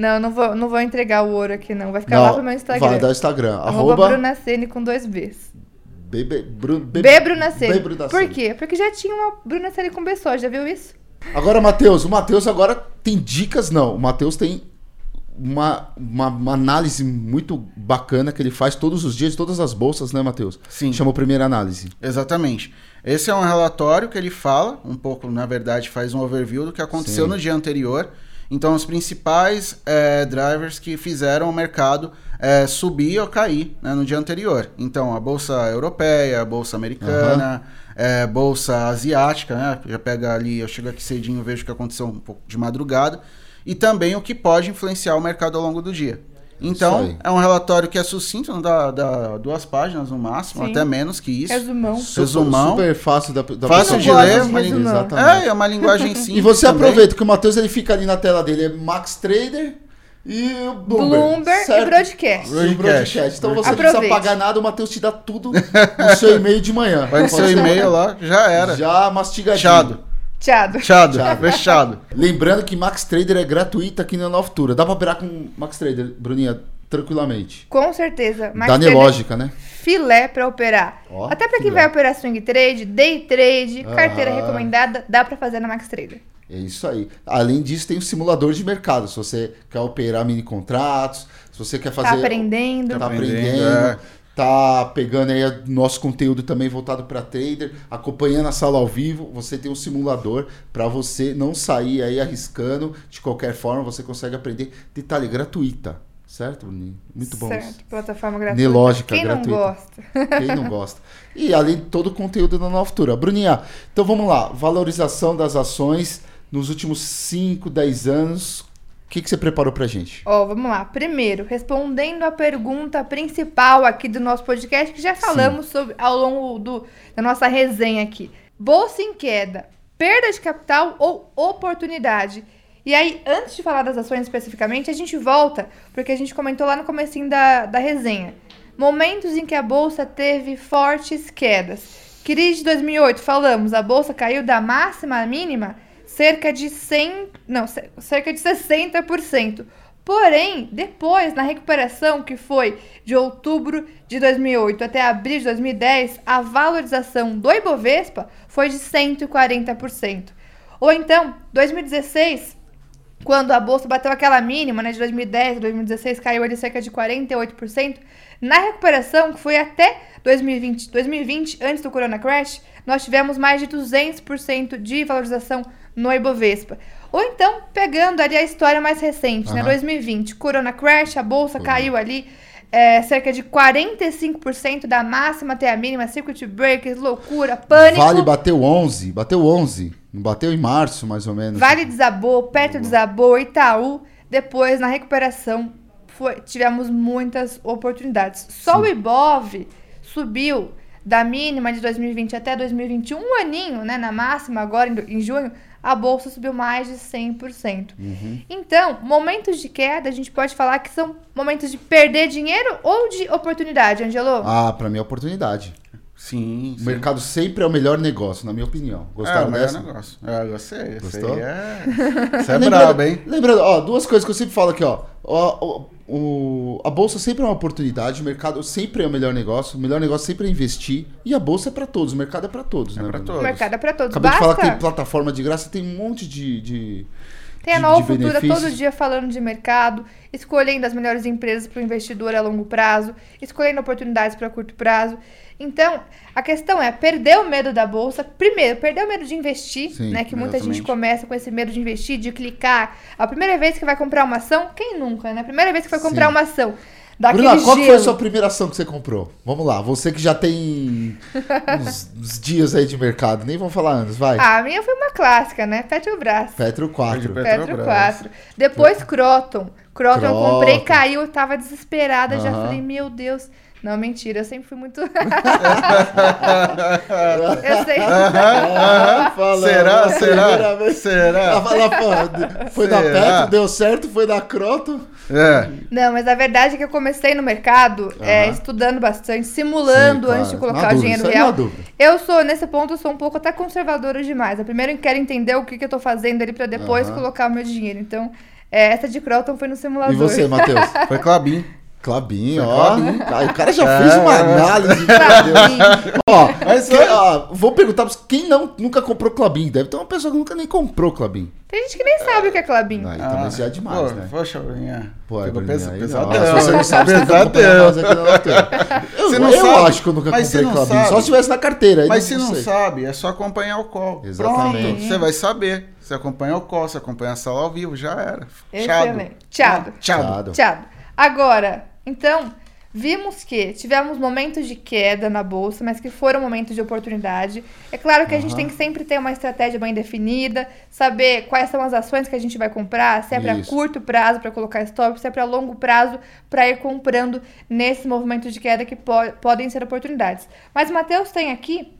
S2: Não, não vou, não vou entregar o ouro aqui, não. Vai ficar lá
S1: não
S2: pro meu Instagram.
S1: vai dar o Instagram.
S2: Arroba com dois Bs.
S1: Bebe, Bru, Be-
S2: B Bruna Cene. Por quê? Porque já tinha uma Bruna Cene com B só, já viu isso?
S1: Agora, Matheus, o Matheus agora tem dicas, não. O Matheus tem uma, uma, uma análise muito bacana que ele faz todos os dias, todas as bolsas, né, Matheus?
S3: Sim.
S1: Chama primeira análise.
S3: Exatamente. Esse é um relatório que ele fala, um pouco, na verdade, faz um overview do que aconteceu
S1: Sim.
S3: no dia anterior. Então, os principais eh, drivers que fizeram o mercado eh, subir ou cair né, no dia anterior. Então, a bolsa europeia, a bolsa americana, eh, bolsa asiática, né? Já pega ali, eu chego aqui cedinho, vejo o que aconteceu um pouco de madrugada. E também o que pode influenciar o mercado ao longo do dia. Então, é um relatório que é sucinto, não dá, dá duas páginas no máximo,
S2: Sim.
S3: até menos que isso.
S2: Resumão.
S3: Resumão.
S1: Super fácil da, da
S3: Fácil de ler,
S1: Exatamente.
S3: É, é uma linguagem simples.
S1: E você
S3: também.
S1: aproveita que o Matheus ele fica ali na tela dele, é Max Trader e o Bloomberg.
S2: Bloomberg e broadcast.
S1: E o broadcast. Então você não precisa pagar nada, o Matheus te dá tudo no seu e-mail de manhã.
S3: Vai no seu e-mail lá, já era.
S1: Já mastigadinho.
S3: Fechado.
S2: Tchado.
S3: Fechado.
S1: Fechado.
S3: Fechado.
S1: Lembrando que Max Trader é gratuito aqui na Nova Futura. Dá pra operar com Max Trader, Bruninha, tranquilamente.
S2: Com certeza. Mas
S1: Dá lógica, né?
S2: Filé pra operar.
S1: Ó,
S2: Até pra quem
S1: filé.
S2: vai operar swing trade, day trade, carteira
S1: Aham.
S2: recomendada, dá pra fazer na Max Trader.
S1: É isso aí. Além disso, tem o simulador de mercado. Se você quer operar mini contratos, se você quer fazer.
S2: Tá aprendendo.
S1: Tá
S3: Tá
S1: aprendendo.
S3: aprendendo, é.
S1: Tá pegando aí o nosso conteúdo também voltado para trader, acompanhando a sala ao vivo. Você tem um simulador para você não sair aí arriscando. De qualquer forma, você consegue aprender. Detalhe gratuita, certo, Bruninho? Muito bom. isso.
S2: Certo, plataforma gratuita.
S1: Nelógica,
S2: Quem
S1: gratuita.
S2: não gosta?
S1: Quem não gosta? E além de todo o conteúdo da Nova Futura. Bruninha, então vamos lá. Valorização das ações nos últimos 5, 10 anos. O que, que você preparou pra gente?
S2: Ó, vamos lá. Primeiro, respondendo a pergunta principal aqui do nosso podcast, que já falamos sobre ao longo do, da nossa resenha aqui. Bolsa em queda, perda de capital ou oportunidade? E aí, antes de falar das ações especificamente, a gente volta, porque a gente comentou lá no comecinho da, da resenha. Momentos em que a bolsa teve fortes quedas. Crise de 2008, falamos, a bolsa caiu da máxima à mínima cerca de 100, não, ce- cerca de 60%. Porém, depois, na recuperação que foi de outubro de 2008 até abril de 2010, a valorização do Ibovespa foi de 140%. Ou então, 2016, quando a bolsa bateu aquela mínima, né, de 2010 2016 caiu ali cerca de 48%, na recuperação, que foi até 2020, 2020, antes do Corona Crash, nós tivemos mais de 200% de valorização no Ibovespa. Ou então, pegando ali a história mais recente, né,
S1: Aham.
S2: 2020, Corona Crash, a bolsa caiu ali é, cerca de 45% da máxima até a mínima, circuit breakers, loucura, pânico.
S1: Vale bateu 11, bateu 11. Não bateu em março, mais ou menos.
S2: Vale desabou, Petro desabou, Itaú. Depois, na recuperação, foi- tivemos muitas oportunidades. Só o Ibov subiu da mínima de 2020 até 2021, um aninho, né? Na máxima, agora em, em junho, a bolsa subiu mais de 100%. Então, momentos de queda, a gente pode falar que são momentos de perder dinheiro ou de oportunidade, Angelo?
S1: Ah, pra mim é oportunidade.
S3: Sim,
S1: O
S3: sim.
S1: mercado sempre é o melhor negócio, na minha opinião.
S3: É,
S1: Gostaram
S3: o melhor
S1: dessa?
S3: negócio. É, gostei. Esse
S1: Gostou?
S3: aí é... Você é brabo, hein?
S1: Lembrando, ó, duas coisas que eu sempre falo aqui, ó. Ó, ó, o- a bolsa sempre é uma oportunidade, o mercado sempre é o melhor negócio, o melhor negócio sempre é investir. E a bolsa é pra todos, o mercado é pra todos,
S3: É
S1: né?
S3: pra todos.
S2: O mercado é para todos.
S1: Acabei
S2: Basta...
S1: de falar que tem plataforma de graça, tem um monte de, de,
S2: Tem a
S1: de-
S2: Nova
S1: de
S2: Futura todo dia falando de mercado, escolhendo as melhores empresas para o investidor a longo prazo, escolhendo oportunidades para curto prazo. Então, a questão é perder o medo da bolsa. Primeiro, perder o medo de investir,
S1: Sim,
S2: né? Que muita gente começa com esse medo de investir, de clicar. A primeira vez que vai comprar uma ação, quem nunca, né? A primeira vez que foi comprar
S1: Sim.
S2: uma ação.
S1: Bruna, qual que foi a
S2: gelo.
S1: sua primeira ação que você comprou? Vamos lá, você que já tem uns, uns dias aí de mercado, nem vamos falar anos, vai.
S2: Ah, a minha foi uma clássica, né? Petrobras.
S1: Petro 4.
S3: Petro-
S2: Petro
S3: Petrobras.
S2: 4. Depois Croton. Croton eu
S1: Croton.
S2: comprei, caiu, eu tava desesperada. Já falei, meu Deus. Não, mentira, eu sempre fui muito. eu sei.
S1: Ah, falando,
S3: Será? Será?
S1: vez.
S3: Será?
S1: Ela- ela foi- foi da
S3: Será?
S1: Petro, deu certo, foi da Croto.
S3: É.
S2: Não, mas a verdade é que eu comecei no mercado é,
S1: Aham.
S2: estudando bastante, simulando
S1: Sim, claro.
S2: antes de colocar
S1: Na
S2: o
S1: dúvida,
S2: dinheiro real. Eu sou, nesse ponto, eu sou um pouco até conservadora demais. Eu primeiro quero entender o que, que eu tô fazendo ali pra depois
S1: Aham.
S2: colocar o meu dinheiro. Então, é, essa de Croton foi no simulador.
S1: E você, Matheus?
S3: Foi Clabin.
S1: Clabinho,
S3: Foi
S1: ó.
S3: Clabinho.
S1: Ah, O cara já
S3: É,
S1: fez uma
S3: é.
S1: análise.
S2: Clabinho.
S1: Ó,
S3: Mas
S1: que- ó, vou perguntar pra você, quem não, nunca comprou Clabin? Deve ter uma pessoa que nunca nem comprou Clabin.
S2: Tem gente que nem sabe o que é Clabinho.
S1: Ah, então mas já é demais,
S3: pô,
S1: né?
S3: Poxa, Bruninha.
S1: Pô, é aí
S3: pesadão.
S1: não. Se você não sabe, você aqui na Notera. Eu,
S3: Você não
S1: eu
S3: sabe,
S1: acho que eu nunca comprei
S3: não
S1: Clabin.
S3: sabe.
S1: Só se tivesse na carteira. aí
S3: Mas se não
S1: sei.
S3: sabe, é só acompanhar o call.
S1: Exatamente.
S3: Pronto, você vai saber. Você acompanha o call, você acompanha a sala ao vivo, já era.
S2: Excelente. Tchado.
S3: Tchado.
S1: Tchado.
S2: Tchado. Agora, então, vimos que tivemos momentos de queda na bolsa, mas que foram momentos de oportunidade. É claro que a gente tem que sempre ter uma estratégia bem definida, saber quais são as ações que a gente vai comprar, se é para curto prazo para colocar stop, se é para longo prazo para ir comprando nesse movimento de queda que po- podem ser oportunidades. Mas o Matheus tem aqui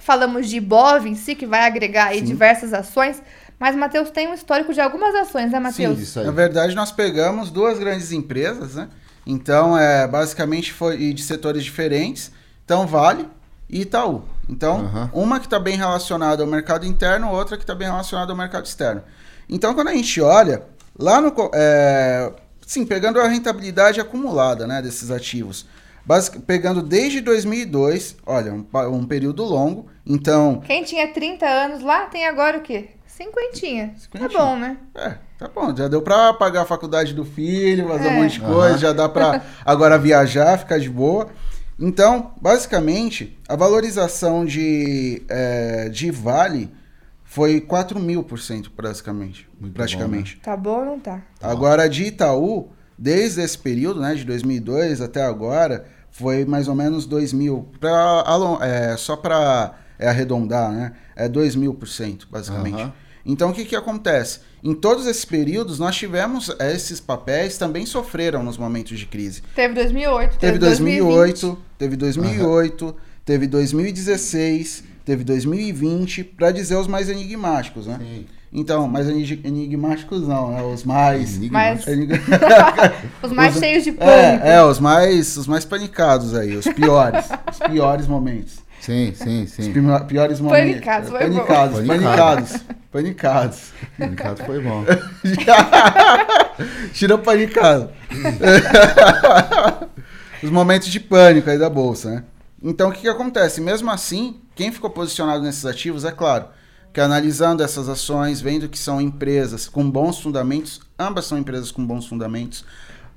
S2: falamos de Bov em si, que vai agregar aí diversas ações, mas o Matheus tem um histórico de algumas ações, né, Matheus?
S1: Isso aí.
S3: Na verdade, nós pegamos duas grandes empresas, né? Então, é, basicamente foi de setores diferentes. Então, Vale e Itaú. Então,
S1: Aham.
S3: uma que está bem relacionada ao mercado interno, outra que está bem relacionada ao mercado externo. Então, quando a gente olha, lá no... É, sim, pegando a rentabilidade acumulada né, desses ativos. Basic, pegando desde 2002, olha, um, um período longo. Então,
S2: Quem tinha 30 anos lá tem agora o quê? Cinquentinha. Tá
S3: Cinquentinha.
S2: bom, né?
S3: É, tá bom. Já deu pra pagar a faculdade do filho, fazer
S2: É.
S3: um monte de coisa,
S1: Aham.
S3: já dá pra agora viajar, ficar de boa. Então, basicamente, a valorização de, é, de Vale foi 4 mil por cento, basicamente.
S1: Muito
S3: praticamente.
S2: Tá bom ou não tá?
S3: Agora, de Itaú, desde esse período, né, de 2002 até agora, foi mais ou menos 2 mil. Pra, é, só para arredondar, né? É 2 mil por cento, basicamente.
S1: Aham.
S3: Então, o que, que acontece? Em todos esses períodos, nós tivemos esses papéis também sofreram nos momentos de crise.
S2: Teve 2008,
S3: Teve
S2: 2020.
S3: 2008, teve 2008, teve 2016, teve 2020, para dizer os mais enigmáticos, né?
S1: Sim.
S3: Então, mais enig- enigmáticos não, né? Os mais... Enig-
S2: os mais
S3: Os-
S2: cheios de pânico.
S3: É, é, os mais, os mais panicados aí, os piores, os piores momentos.
S1: Sim, sim,
S3: Os
S1: sim.
S3: pi- piores momentos.
S2: Panicados, foi
S3: panicados,
S1: bom.
S3: panicados, panicados.
S1: O mercado foi bom.
S3: Tira o panicado. Os momentos de pânico aí da bolsa, né? Então, o que, que acontece? Mesmo assim, quem ficou posicionado nesses ativos, é claro, que analisando essas ações, vendo que são empresas com bons fundamentos, ambas são empresas com bons fundamentos,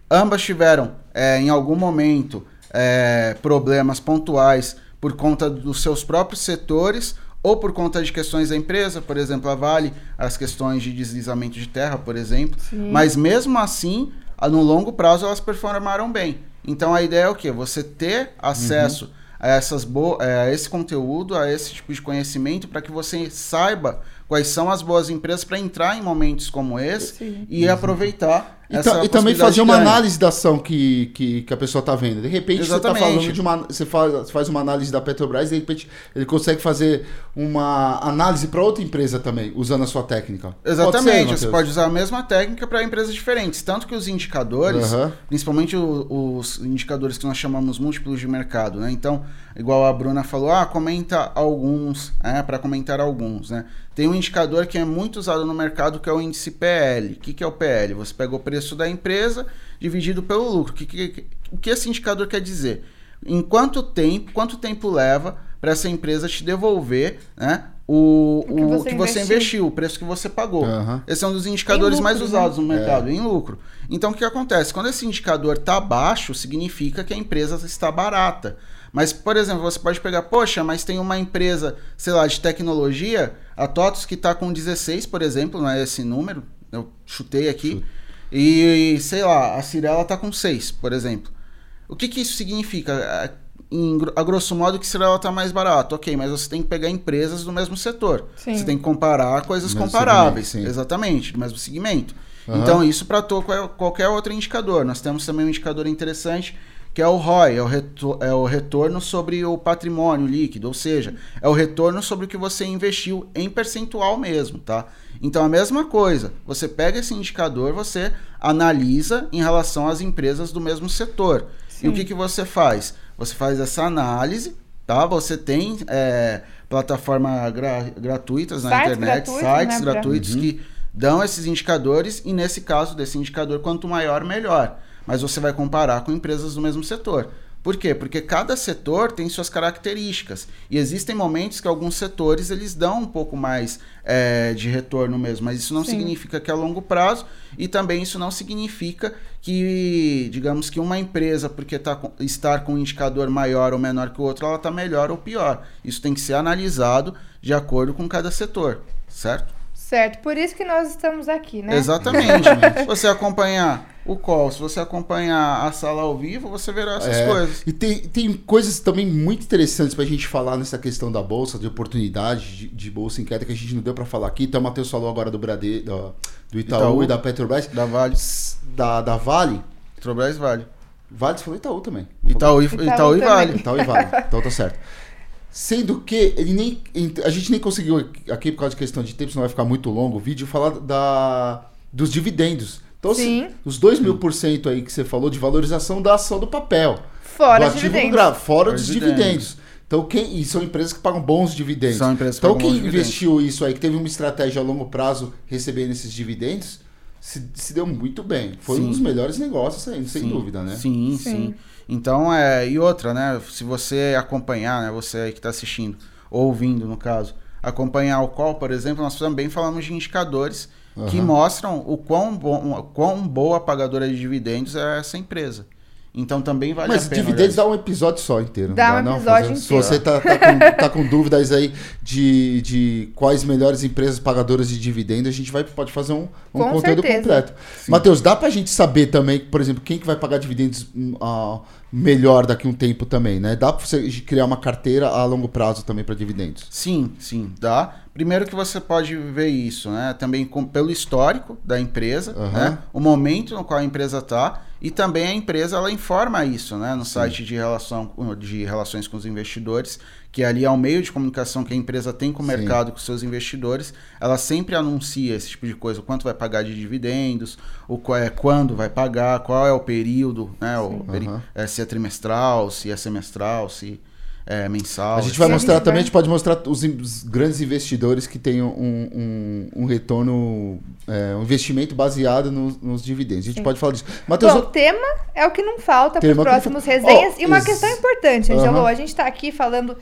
S3: ambas tiveram, é, em algum momento, é, problemas pontuais por conta dos seus próprios setores ou por conta de questões da empresa, por exemplo, a Vale, as questões de deslizamento de terra, por exemplo. Mas mesmo assim, no longo prazo, elas performaram bem. Então a ideia é o quê? Você ter acesso a, essas bo é, a esse conteúdo, a esse tipo de conhecimento, para que você saiba quais são as boas empresas para entrar em momentos como esse
S2: Sim.
S3: e aproveitar
S1: E,
S3: essa
S1: ta- e também fazer uma análise da ação que, que, que a pessoa está vendo. De repente você está
S3: Exatamente.
S1: falando de uma. Você faz, faz uma análise da Petrobras, de repente ele consegue fazer uma análise para outra empresa também, usando a sua técnica. Pode ser,
S3: Exatamente, você pode usar a mesma técnica para empresas diferentes. Tanto que os indicadores,
S1: Aham.
S3: principalmente os indicadores que nós chamamos múltiplos de mercado, né? Então, igual a Bruna falou, ah, comenta alguns, é, para comentar alguns, né? Tem um indicador que é muito usado no mercado que é o índice PL. O que, que é o PL? Você pega o preço da empresa dividido pelo lucro. O que, que, o que esse indicador quer dizer? Em quanto tempo, quanto tempo leva para essa empresa te devolver, né? o,
S2: O que
S3: o
S2: você
S3: que você
S2: investiu.
S3: investiu, o preço que você pagou.
S1: Aham.
S3: Esse é um dos indicadores mais
S2: lucro, né?
S3: usados no mercado, em lucro. Então, o que acontece? Quando esse indicador está baixo, significa que a empresa está barata. Mas, por exemplo, você pode pegar, poxa, mas tem uma empresa, sei lá, de tecnologia, a TOTOS que está com 16, por exemplo, não é esse número, eu chutei aqui, e, sei lá, a Cirela está com 6, por exemplo. O que, que isso significa? É, Em, a grosso modo, que Cirela está mais barato. Ok, mas você tem que pegar empresas do mesmo setor.
S2: Sim.
S3: Você tem que comparar coisas
S1: mesmo
S3: comparáveis. Exatamente, do mesmo segmento.
S1: Aham.
S3: Então, isso para qualquer outro indicador. Nós temos também um indicador interessante que é o ROI, é o, é o retorno sobre o patrimônio líquido, ou seja, é o retorno sobre o que você investiu em percentual mesmo, tá? Então, a mesma coisa, você pega esse indicador, você analisa em relação às empresas do mesmo setor. E o que, que você faz? Você faz essa análise, tá? Você tem é, plataformas gra- gratuitas na
S2: Sites
S3: internet,
S2: gratuitos,
S3: sites
S2: né, pra-
S3: gratuitos que dão esses indicadores e nesse caso desse indicador quanto maior melhor. Mas você vai comparar com empresas do mesmo setor. Por quê? Porque cada setor tem suas características e existem momentos que alguns setores eles dão um pouco mais é, de retorno mesmo, mas isso não
S2: Sim.
S3: significa que é a longo prazo e também isso não significa que, digamos que uma empresa, porque tá com, estar com um indicador maior ou menor que o outro, ela está melhor ou pior. Isso tem que ser analisado de acordo com cada setor, certo?
S2: Certo, por isso que nós estamos aqui, né?
S3: Exatamente. se você acompanhar o call, se você acompanhar a sala ao vivo, você verá essas
S1: É,
S3: coisas.
S1: E tem, tem coisas também muito interessantes pra gente falar nessa questão da bolsa, de oportunidade de, de bolsa em queda que a gente não deu pra falar aqui. Então o Matheus falou agora do Brade, do, do Itaú,
S3: Itaú.
S1: e da Petrobras.
S3: Da Vale.
S1: Da, da Vale.
S3: Petrobras Vale.
S1: Vale, você falou Itaú também.
S3: Itaú, e-
S2: Itaú
S3: Itaú e. Vale.
S1: Itaú e Vale. Então tá certo. Sendo que ele nem. A gente nem conseguiu aqui, por causa de questão de tempo, senão vai ficar muito longo o vídeo, falar da, dos dividendos. Então,
S2: Sim.
S1: assim, os 2 mil por cento aí que você falou de valorização da ação do papel.
S2: Fora
S1: do ativo
S2: dividendos.
S1: fora
S3: Fora
S1: dos
S3: os
S1: dividendos.
S3: dividendos.
S1: Então, quem, e são empresas que pagam bons dividendos.
S3: São empresas que
S1: então,
S3: pagam
S1: quem
S3: bons dividendos.
S1: investiu isso aí, que teve uma estratégia a longo prazo recebendo esses dividendos, se, se deu muito bem. Foi um
S3: Sim.
S1: dos melhores negócios aí, sem
S3: Sim,
S1: dúvida, né?
S3: Sim,
S2: Sim.
S3: sim. Então, é, e outra, né? Se você acompanhar, né? Você aí que está assistindo, ou ouvindo no caso, acompanhar o call, por exemplo, nós também falamos de indicadores que
S1: Aham.
S3: mostram o quão, bom, o quão boa pagadora de dividendos é essa empresa. Então também vale
S1: Mas
S3: a pena.
S1: dividendos
S3: olhar
S1: dá um episódio só inteiro. não
S2: Dá um
S1: não?
S2: episódio
S1: Se
S2: inteiro.
S1: você tá, tá com, tá com dúvidas aí de, de quais melhores empresas pagadoras de dividendos, a gente vai, pode fazer um, um
S2: Com
S1: conteúdo
S2: certeza.
S1: completo. Matheus, dá pra gente saber também, por exemplo, quem que vai pagar dividendos ah, melhor daqui a um tempo também, né? Dá pra você criar uma carteira a longo prazo também para dividendos.
S3: Sim, sim, dá. Primeiro que você pode ver isso, né? Também com- pelo histórico da empresa,
S1: Aham.
S3: né? O momento no qual a empresa está e também a empresa ela informa isso, né? No site de relação de relações com os investidores, que ali é o meio de comunicação que a empresa tem com o
S1: Sim.
S3: mercado, com seus investidores. Ela sempre anuncia esse tipo de coisa, o quanto vai pagar de dividendos, o qual é quando vai pagar, qual é o período, né? O
S1: Aham.
S3: é, se é trimestral, se é semestral, se é mensal.
S1: A gente vai mostrar também, a gente pode mostrar os, os grandes investidores que têm um, um, um retorno, é, um investimento baseado nos, nos dividendos. A gente
S2: Sim.
S1: pode falar disso. Matheus,
S2: Bom, tema é o que não falta para os
S1: que não
S2: próximos
S1: falta.
S2: resenhas.
S1: Oh,
S2: e uma
S1: ex-
S2: questão importante, Angelo. A gente está aqui falando,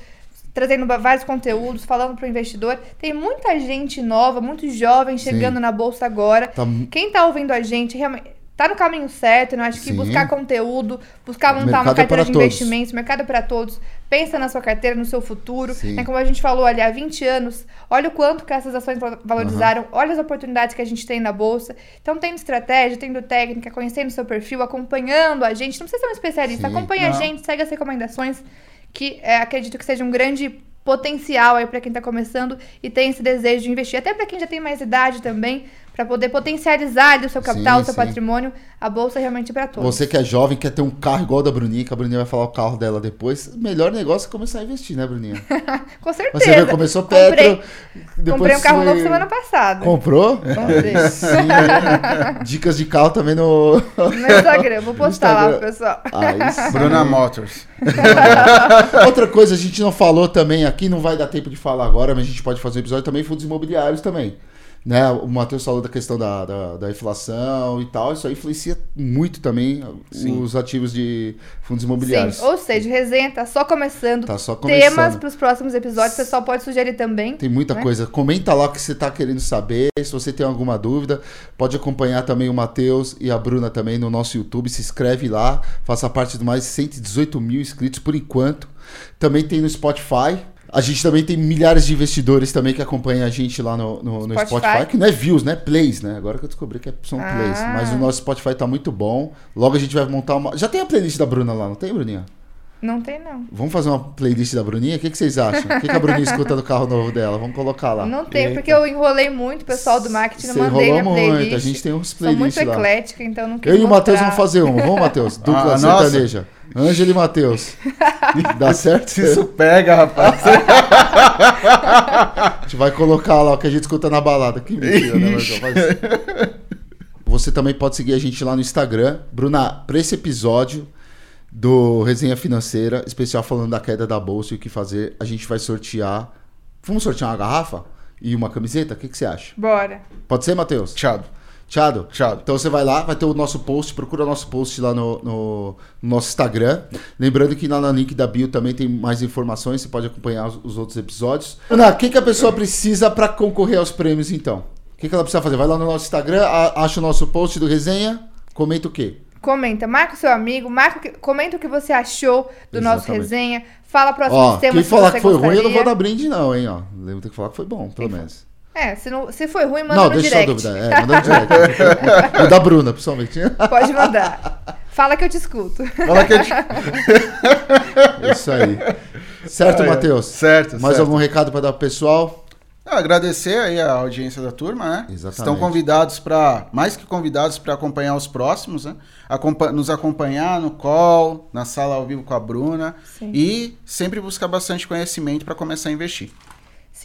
S2: trazendo vários conteúdos, falando para o investidor. Tem muita gente nova, muito jovem chegando
S1: Sim.
S2: na bolsa agora.
S1: tá
S2: Quem tá ouvindo a gente realmente tá no caminho certo, né? Acho que
S1: Sim.
S2: buscar conteúdo, buscar montar
S1: Mercado
S2: uma
S1: é
S2: carteira
S1: para
S2: de
S1: todos.
S2: investimentos, mercado para todos. Pensa na sua carteira, no seu futuro.
S1: Sim.
S2: Né? Como a gente falou ali há 20 anos, olha o quanto que essas ações val- valorizaram, olha as oportunidades que a gente tem na bolsa. Então, tendo estratégia, tendo técnica, conhecendo o seu perfil, acompanhando a gente. Não precisa ser um especialista,
S1: Sim.
S2: acompanha a
S3: Não.
S2: gente, segue as recomendações, que é, acredito que seja um grande potencial aí para quem tá começando e tem esse desejo de investir. Até para quem já tem mais idade também, para poder potencializar ali o seu capital,
S1: Sim,
S2: o seu
S1: sim.
S2: patrimônio, a bolsa é realmente para todos.
S1: Você que é jovem, quer ter um carro igual da Bruninha, que a Bruninha vai falar o carro dela depois. O melhor negócio é começar a investir, né, Bruninha?
S2: Com certeza.
S1: Você vê, começou
S2: Comprei-
S1: Petro. depois
S2: Comprei um carro
S1: foi-
S2: novo semana passada.
S1: Comprou?
S2: Comprei.
S1: Sim. Dicas de carro também no.
S2: No Instagram, vou postar lá pro
S1: Instagram.
S2: pessoal.
S1: Aí sim.
S3: Bruna Motors.
S1: Outra coisa, a gente não falou também aqui, não vai dar tempo de falar agora, mas a gente pode fazer um episódio também, fundos imobiliários também. Né? O Matheus falou da questão da, da, da inflação e tal. Isso aí influencia muito também
S3: Sim.
S1: os ativos de fundos imobiliários.
S2: Sim, ou seja, resenha tá só começando.
S1: Tá só começando.
S2: Temas para os próximos episódios, o pessoal pode sugerir também.
S1: Tem muita
S2: né?
S1: coisa. Comenta lá o que você está querendo saber. Se você tem alguma dúvida, pode acompanhar também o Matheus e a Bruna também no nosso YouTube. Se inscreve lá. Faça parte de mais de 118 mil inscritos por enquanto. Também tem no Spotify. A gente também tem milhares de investidores também que acompanham a gente lá no, no, no
S2: Spotify.
S1: Spotify. que não é views, né? Plays, né? Agora que eu descobri que é- são
S2: Ah.
S1: plays. Mas o nosso Spotify tá muito bom. Logo a gente vai montar uma. Já tem a playlist da Bruna lá, não tem, Bruninha?
S2: Não tem, não.
S1: Vamos fazer uma playlist da Bruninha? O que, que vocês acham? O que, que a Bruninha escuta do carro novo dela? Vamos colocar lá.
S2: Não tem, porque eu enrolei muito, o pessoal do marketing não mandei minha
S1: enrolou
S2: playlist.
S1: muito, a gente tem uns
S2: Sou muito
S1: playlists lá.
S2: eclética, então não quis
S1: Eu e o Matheus vamos fazer uma. Vamos, Matheus? Dupla
S3: Ah, nossa.
S1: sertaneja. Ângelo e Matheus. Dá certo?
S3: Isso pega, rapaz.
S1: A gente vai colocar lá o que a gente escuta na balada. Que mentira, né, Marcão? Faz- Você também pode seguir a gente lá no Instagram. Bruna, para esse episódio do Resenha Financeira, especial falando da queda da bolsa e o que fazer, a gente vai sortear. Vamos sortear uma garrafa e uma camiseta? O que, que você acha?
S2: Bora.
S1: Pode ser, Matheus?
S3: Tchau.
S1: Tchado?
S3: Tchado.
S1: Então você vai lá, vai ter o nosso post, procura o nosso post lá no, no- no nosso Instagram. Lembrando que lá no link da bio também tem mais informações, você pode acompanhar os, os outros episódios. Ana, o que, que a pessoa precisa para concorrer aos prêmios então? O que, que ela precisa fazer? Vai lá no nosso Instagram, a- acha o nosso post do resenha, comenta o quê?
S2: Comenta, marca o seu amigo, marca, o que- comenta o que você achou do nosso
S1: Exatamente.
S2: resenha. Fala próximos
S1: Ó,
S2: temas
S1: quem
S2: que
S1: falar que foi ruim, eu não
S2: gostaria.
S1: vou dar brinde não, hein, ó. Lembra tem que falar que foi bom, pelo menos.
S2: É, se, não, se foi ruim, manda
S1: não,
S2: no
S1: deixa
S2: direct.
S1: só a dúvida. É, manda no direct. o da Bruna, principalmente.
S2: Pode mandar. Fala que eu te escuto.
S3: Fala que eu te...
S1: Isso aí. Certo,
S3: Ah, é.
S1: Matheus?
S3: Certo,
S1: Mais
S3: certo.
S1: algum recado para dar pro pessoal?
S3: Ah, agradecer aí a audiência da turma, né?
S1: Exatamente.
S3: Estão convidados para, mais que convidados para acompanhar os próximos, né? Acompa- nos acompanhar no call, na sala ao vivo com a Bruna
S2: Sim.
S3: e sempre buscar bastante conhecimento para começar a investir.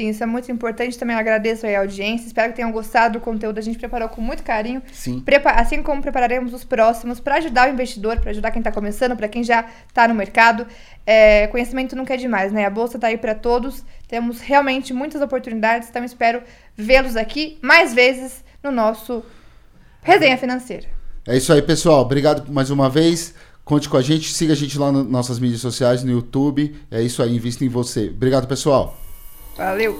S2: Sim, isso é muito importante. Também agradeço aí a audiência. Espero que tenham gostado do conteúdo. A gente preparou com muito carinho.
S3: Sim.
S2: Prepa- assim como prepararemos os próximos para ajudar o investidor, para ajudar quem está começando, para quem já está no mercado. É, conhecimento nunca é demais, né? A bolsa está aí para todos. Temos realmente muitas oportunidades. Então espero vê-los aqui mais vezes no nosso resenha financeira.
S1: É isso aí, pessoal. Obrigado mais uma vez. Conte com a gente, siga a gente lá nas nossas mídias sociais, no YouTube. É isso aí, invista em você. Obrigado, pessoal.
S2: Valeu.